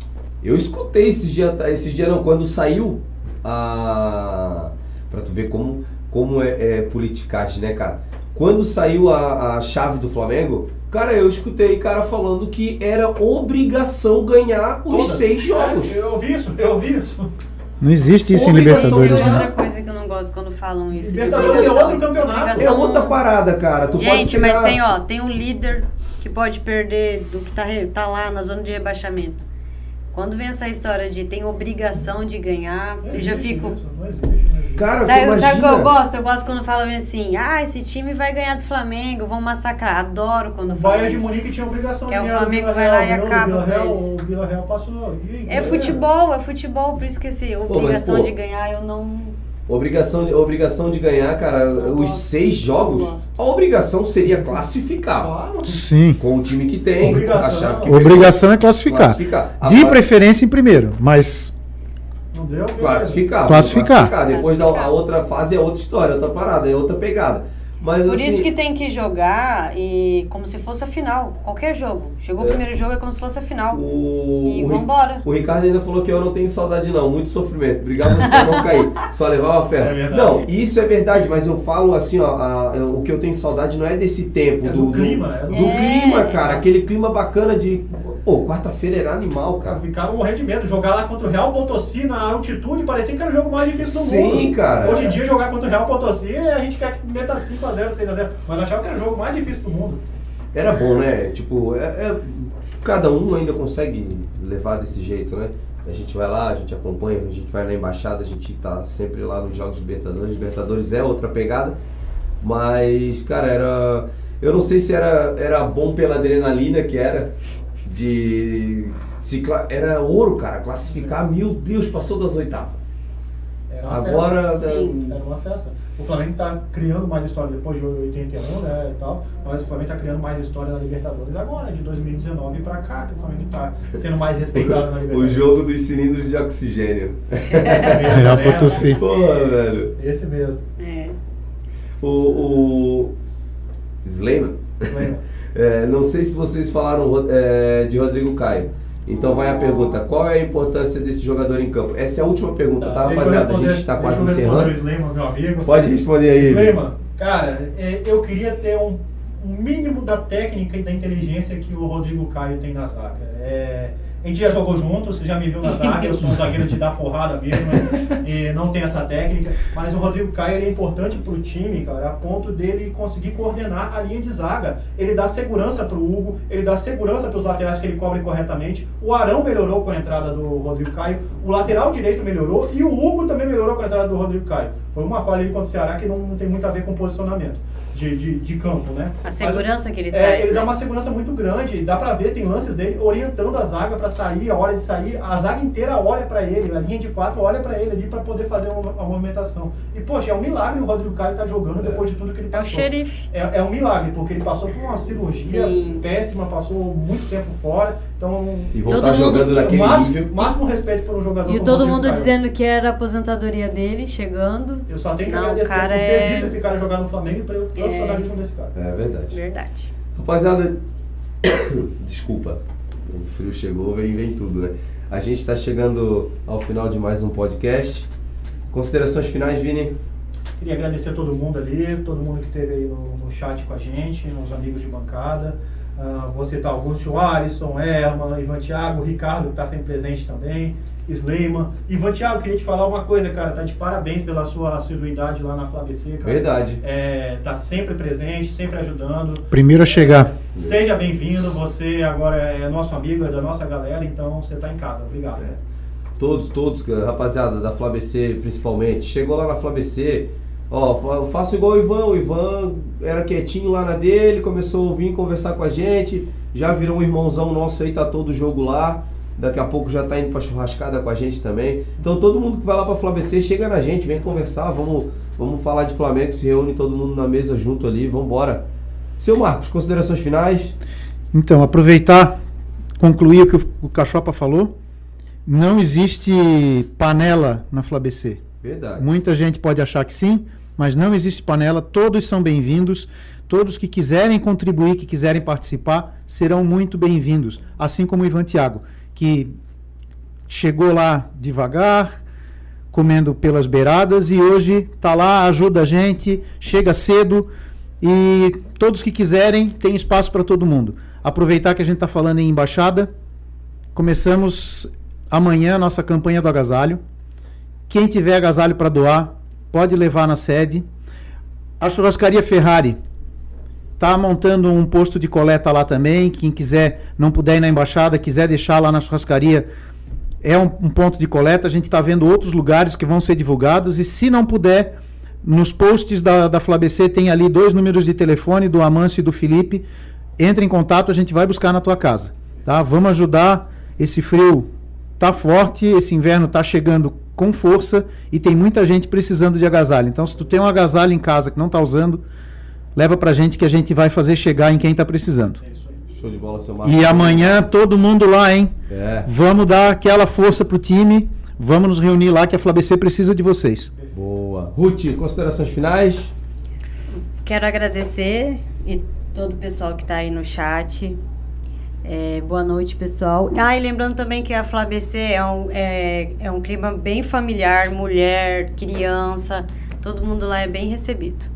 Eu escutei esses dias, esses dias não, quando saiu a. Pra tu ver como, como é, é politicagem, né, cara? Quando saiu a, a chave do Flamengo, cara, eu escutei cara falando que era obrigação ganhar os Todas. seis jogos. É, eu ouvi isso, eu ouvi isso. Não existe isso em Obrigação Libertadores, de né? Outra coisa que eu não gosto quando falam isso. Libertadores é outro campeonato. É outra parada, cara. Tu pode Gente, mas pegar- tem, ó, tem um líder que pode perder do que tá, tá lá na zona de rebaixamento. Quando vem essa história de tem obrigação de ganhar, eu já fico. Cara, Sabe, sabe o que eu gosto? Eu gosto quando falam assim, ah, esse time vai ganhar do Flamengo, vão massacrar. Adoro quando O falam Bayern de isso. Munique tinha obrigação Que é o de ganhar do Flamengo Vila vai lá e do acaba Vila com Real, eles. O Vila Real passou. É futebol, é futebol, por isso que esse obrigação pô, de ganhar eu não. Obrigação, de- obrigação de ganhar, cara, Eu os gosto. seis jogos, a obrigação seria classificar. Claro. Sim. Com o time que tem, Obrigação. a chave que Obrigação é classificar. Classificar. A De parte- preferência em primeiro, mas Não deu? beleza. Classificar. Classificar. Depois da Classificar. a outra fase é outra história, outra parada, é outra pegada. Mas Por assim, isso que tem que jogar e como se fosse a final, qualquer jogo. Chegou o É. primeiro jogo é como se fosse a final. o, E o, vambora. o Ricardo ainda falou que eu não tenho saudade não, muito sofrimento. Obrigado por não cair. [LAUGHS] Só levar uma ferro. É não, isso é verdade, mas eu falo assim, ó, a- eu- o que eu tenho saudade não é desse tempo É do, do clima, é do- do É. clima, cara, aquele clima bacana de, pô, quarta-feira era animal, cara. Ficaram morrendo de medo. Jogar lá contra o Real Potosí na altitude parecia que era o jogo mais difícil do mundo. Sim, cara. Hoje em dia, jogar contra o Real Potosí, a gente quer que meta 5x0, 6x0. Mas eu achava que era o jogo mais difícil do mundo. Era bom, né? Tipo, é, é- cada um ainda consegue levar desse jeito, né? A gente vai lá, a gente acompanha, a gente vai na embaixada, a gente tá sempre lá nos Jogos Libertadores. Libertadores é outra pegada, mas, cara, era. Eu não sei se era, era bom pela adrenalina que era, de. Se, era ouro, cara, classificar, meu Deus, passou das oitavas. Era uma Agora, festa. Sim. Era uma festa. O Flamengo tá criando mais história depois de 81, né, e tal. Mas o Flamengo tá criando mais história na Libertadores agora, de 2019 pra cá, que o Flamengo tá sendo mais respeitado na O Libertadores. jogo dos cilindros de oxigênio. Esse mesmo, [LAUGHS] Real né? Potosí. Porra, velho. Esse mesmo. É. O, o [LAUGHS] é, não sei se vocês falaram é, de Rodrigo Caio. Então vai a pergunta, qual é a importância desse jogador em campo? Essa é a última pergunta, tá, eu rapaziada? A gente tá deixa quase encerrando. o Slayman, meu amigo. Pode responder aí. Slayman, cara, é, eu queria ter um, um mínimo da técnica e da inteligência que o Rodrigo Caio tem na zaga. É, a gente já jogou junto, você já me viu na [LAUGHS] zaga, eu sou um zagueiro de dar porrada mesmo, e não tem essa técnica. Mas o Rodrigo Caio ele é importante pro time, cara, a ponto dele conseguir coordenar a linha de zaga. Ele dá segurança pro Hugo, ele dá segurança pros laterais que ele cobre corretamente. O Arão melhorou com a entrada do Rodrigo Caio, o lateral direito melhorou e o Hugo também melhorou com a entrada do Rodrigo Caio. Foi uma falha ali contra o Ceará que não, não tem muito a ver com posicionamento de, de, de campo, né? A Mas- segurança que ele é, traz. ele né? dá uma segurança muito grande, dá pra ver, tem lances dele orientando a zaga pra sair, a hora de sair, a zaga inteira olha pra ele, a linha de quatro olha pra ele ali pra poder fazer uma, uma movimentação. E poxa, é um milagre o Rodrigo Caio tá jogando depois de tudo que ele É o passou. xerife. É, é um milagre, porque ele passou por uma cirurgia Sim. péssima, passou muito tempo fora, então E Todo voltar mundo- jogando o naquele máximo, nível. máximo respeito por um jogador E todo mundo Caio. dizendo que era a aposentadoria dele, chegando. Eu só tenho que Não, agradecer cara, por ter é- visto esse cara jogar no Flamengo e pelo profissionalismo desse cara. É verdade. Verdade. Rapaziada, [COUGHS] desculpa, o frio chegou, vem, vem tudo, né? A gente está chegando ao final de mais um podcast. Considerações finais, Vini? Queria agradecer a todo mundo ali, todo mundo que esteve aí no, no chat com a gente, os amigos de bancada. Ah, vou citar Augusto Alisson, Erma, Ivan Thiago, Ricardo, que está sempre presente também, Sleiman. Ivan Thiago, queria te falar uma coisa, cara, tá de parabéns pela sua assiduidade lá na FlaBC, cara. Verdade. É, tá sempre presente, sempre ajudando. Primeiro a chegar. Seja bem-vindo, você agora é nosso amigo, é da nossa galera, então você tá em casa. Obrigado. É. Todos, todos, rapaziada da FlaBC principalmente. Chegou lá na FlaBC, ó, eu faço igual o Ivan. O Ivan era quietinho lá na dele, começou a vir conversar com a gente, já virou um irmãozão nosso aí, tá todo jogo lá. Daqui a pouco já tá indo pra churrascada com a gente também. Então todo mundo que vai lá pra FlaBC, chega na gente, vem conversar, vamos, vamos falar de Flamengo, se reúne todo mundo na mesa junto ali, vamos embora. Seu Marcos, considerações finais? Então, aproveitar, concluir o que o Cachopa falou. Não existe panela na FlaBC. Verdade. Muita gente pode achar que sim, mas não existe panela. Todos são bem-vindos. Todos que quiserem contribuir, que quiserem participar, serão muito bem-vindos. Assim como o Ivan Tiago, que chegou lá devagar, comendo pelas beiradas e hoje está lá, ajuda a gente, chega cedo e todos que quiserem tem espaço para todo mundo. Aproveitar que a gente está falando em embaixada, começamos amanhã a nossa campanha do agasalho. Quem tiver agasalho para doar, pode levar na sede. A churrascaria Ferrari está montando um posto de coleta lá também. Quem quiser, não puder ir na embaixada, quiser deixar lá na churrascaria, é um, um ponto de coleta. A gente está vendo outros lugares que vão ser divulgados. E se não puder, nos posts da, da FlaBC tem ali dois números de telefone do Amâncio e do Felipe. Entre em contato, a gente vai buscar na tua casa. Tá? Vamos ajudar. Esse frio tá forte, esse inverno tá chegando com força e tem muita gente precisando de agasalho. Então, se tu tem um agasalho em casa que não tá usando, leva pra gente que a gente vai fazer chegar em quem tá precisando. Show de bola, seu Marcos. E amanhã todo mundo lá, hein? É. Vamos dar aquela força pro time. Vamos nos reunir lá que a FlaBC precisa de vocês. Boa. Ruth, considerações finais? Quero agradecer e todo o pessoal que está aí no chat. É, boa noite, pessoal. Ah, e lembrando também que a FlaBC é um, é, é um clima bem familiar, mulher, criança, todo mundo lá é bem recebido.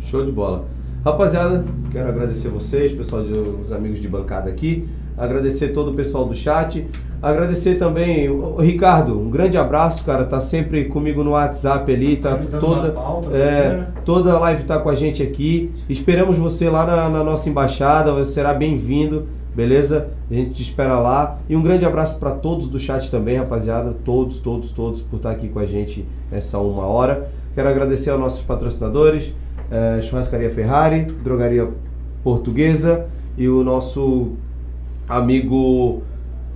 Show de bola. Rapaziada, quero agradecer vocês, pessoal, de, os amigos de bancada aqui. Agradecer todo o pessoal do chat. Agradecer também o, o Ricardo, um grande abraço, cara. Tá sempre comigo no WhatsApp ali, tá Ajudando toda, pautas, é, né? toda a live tá com a gente aqui. Esperamos você lá na, na nossa embaixada, você será bem-vindo, beleza? A gente te espera lá. E um grande abraço para todos do chat também, rapaziada. Todos, todos, todos por estar aqui com a gente essa uma hora. Quero agradecer aos nossos patrocinadores, eh, Churrascaria Ferrari, Drogaria Portuguesa e o nosso amigo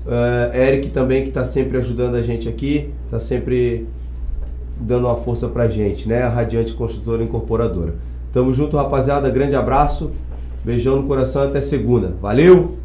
eh, Eric também, que está sempre ajudando a gente aqui, está sempre dando uma força pra gente, né? A Radiante Construtora Incorporadora. Tamo junto, rapaziada. Grande abraço. Beijão no coração até segunda. Valeu!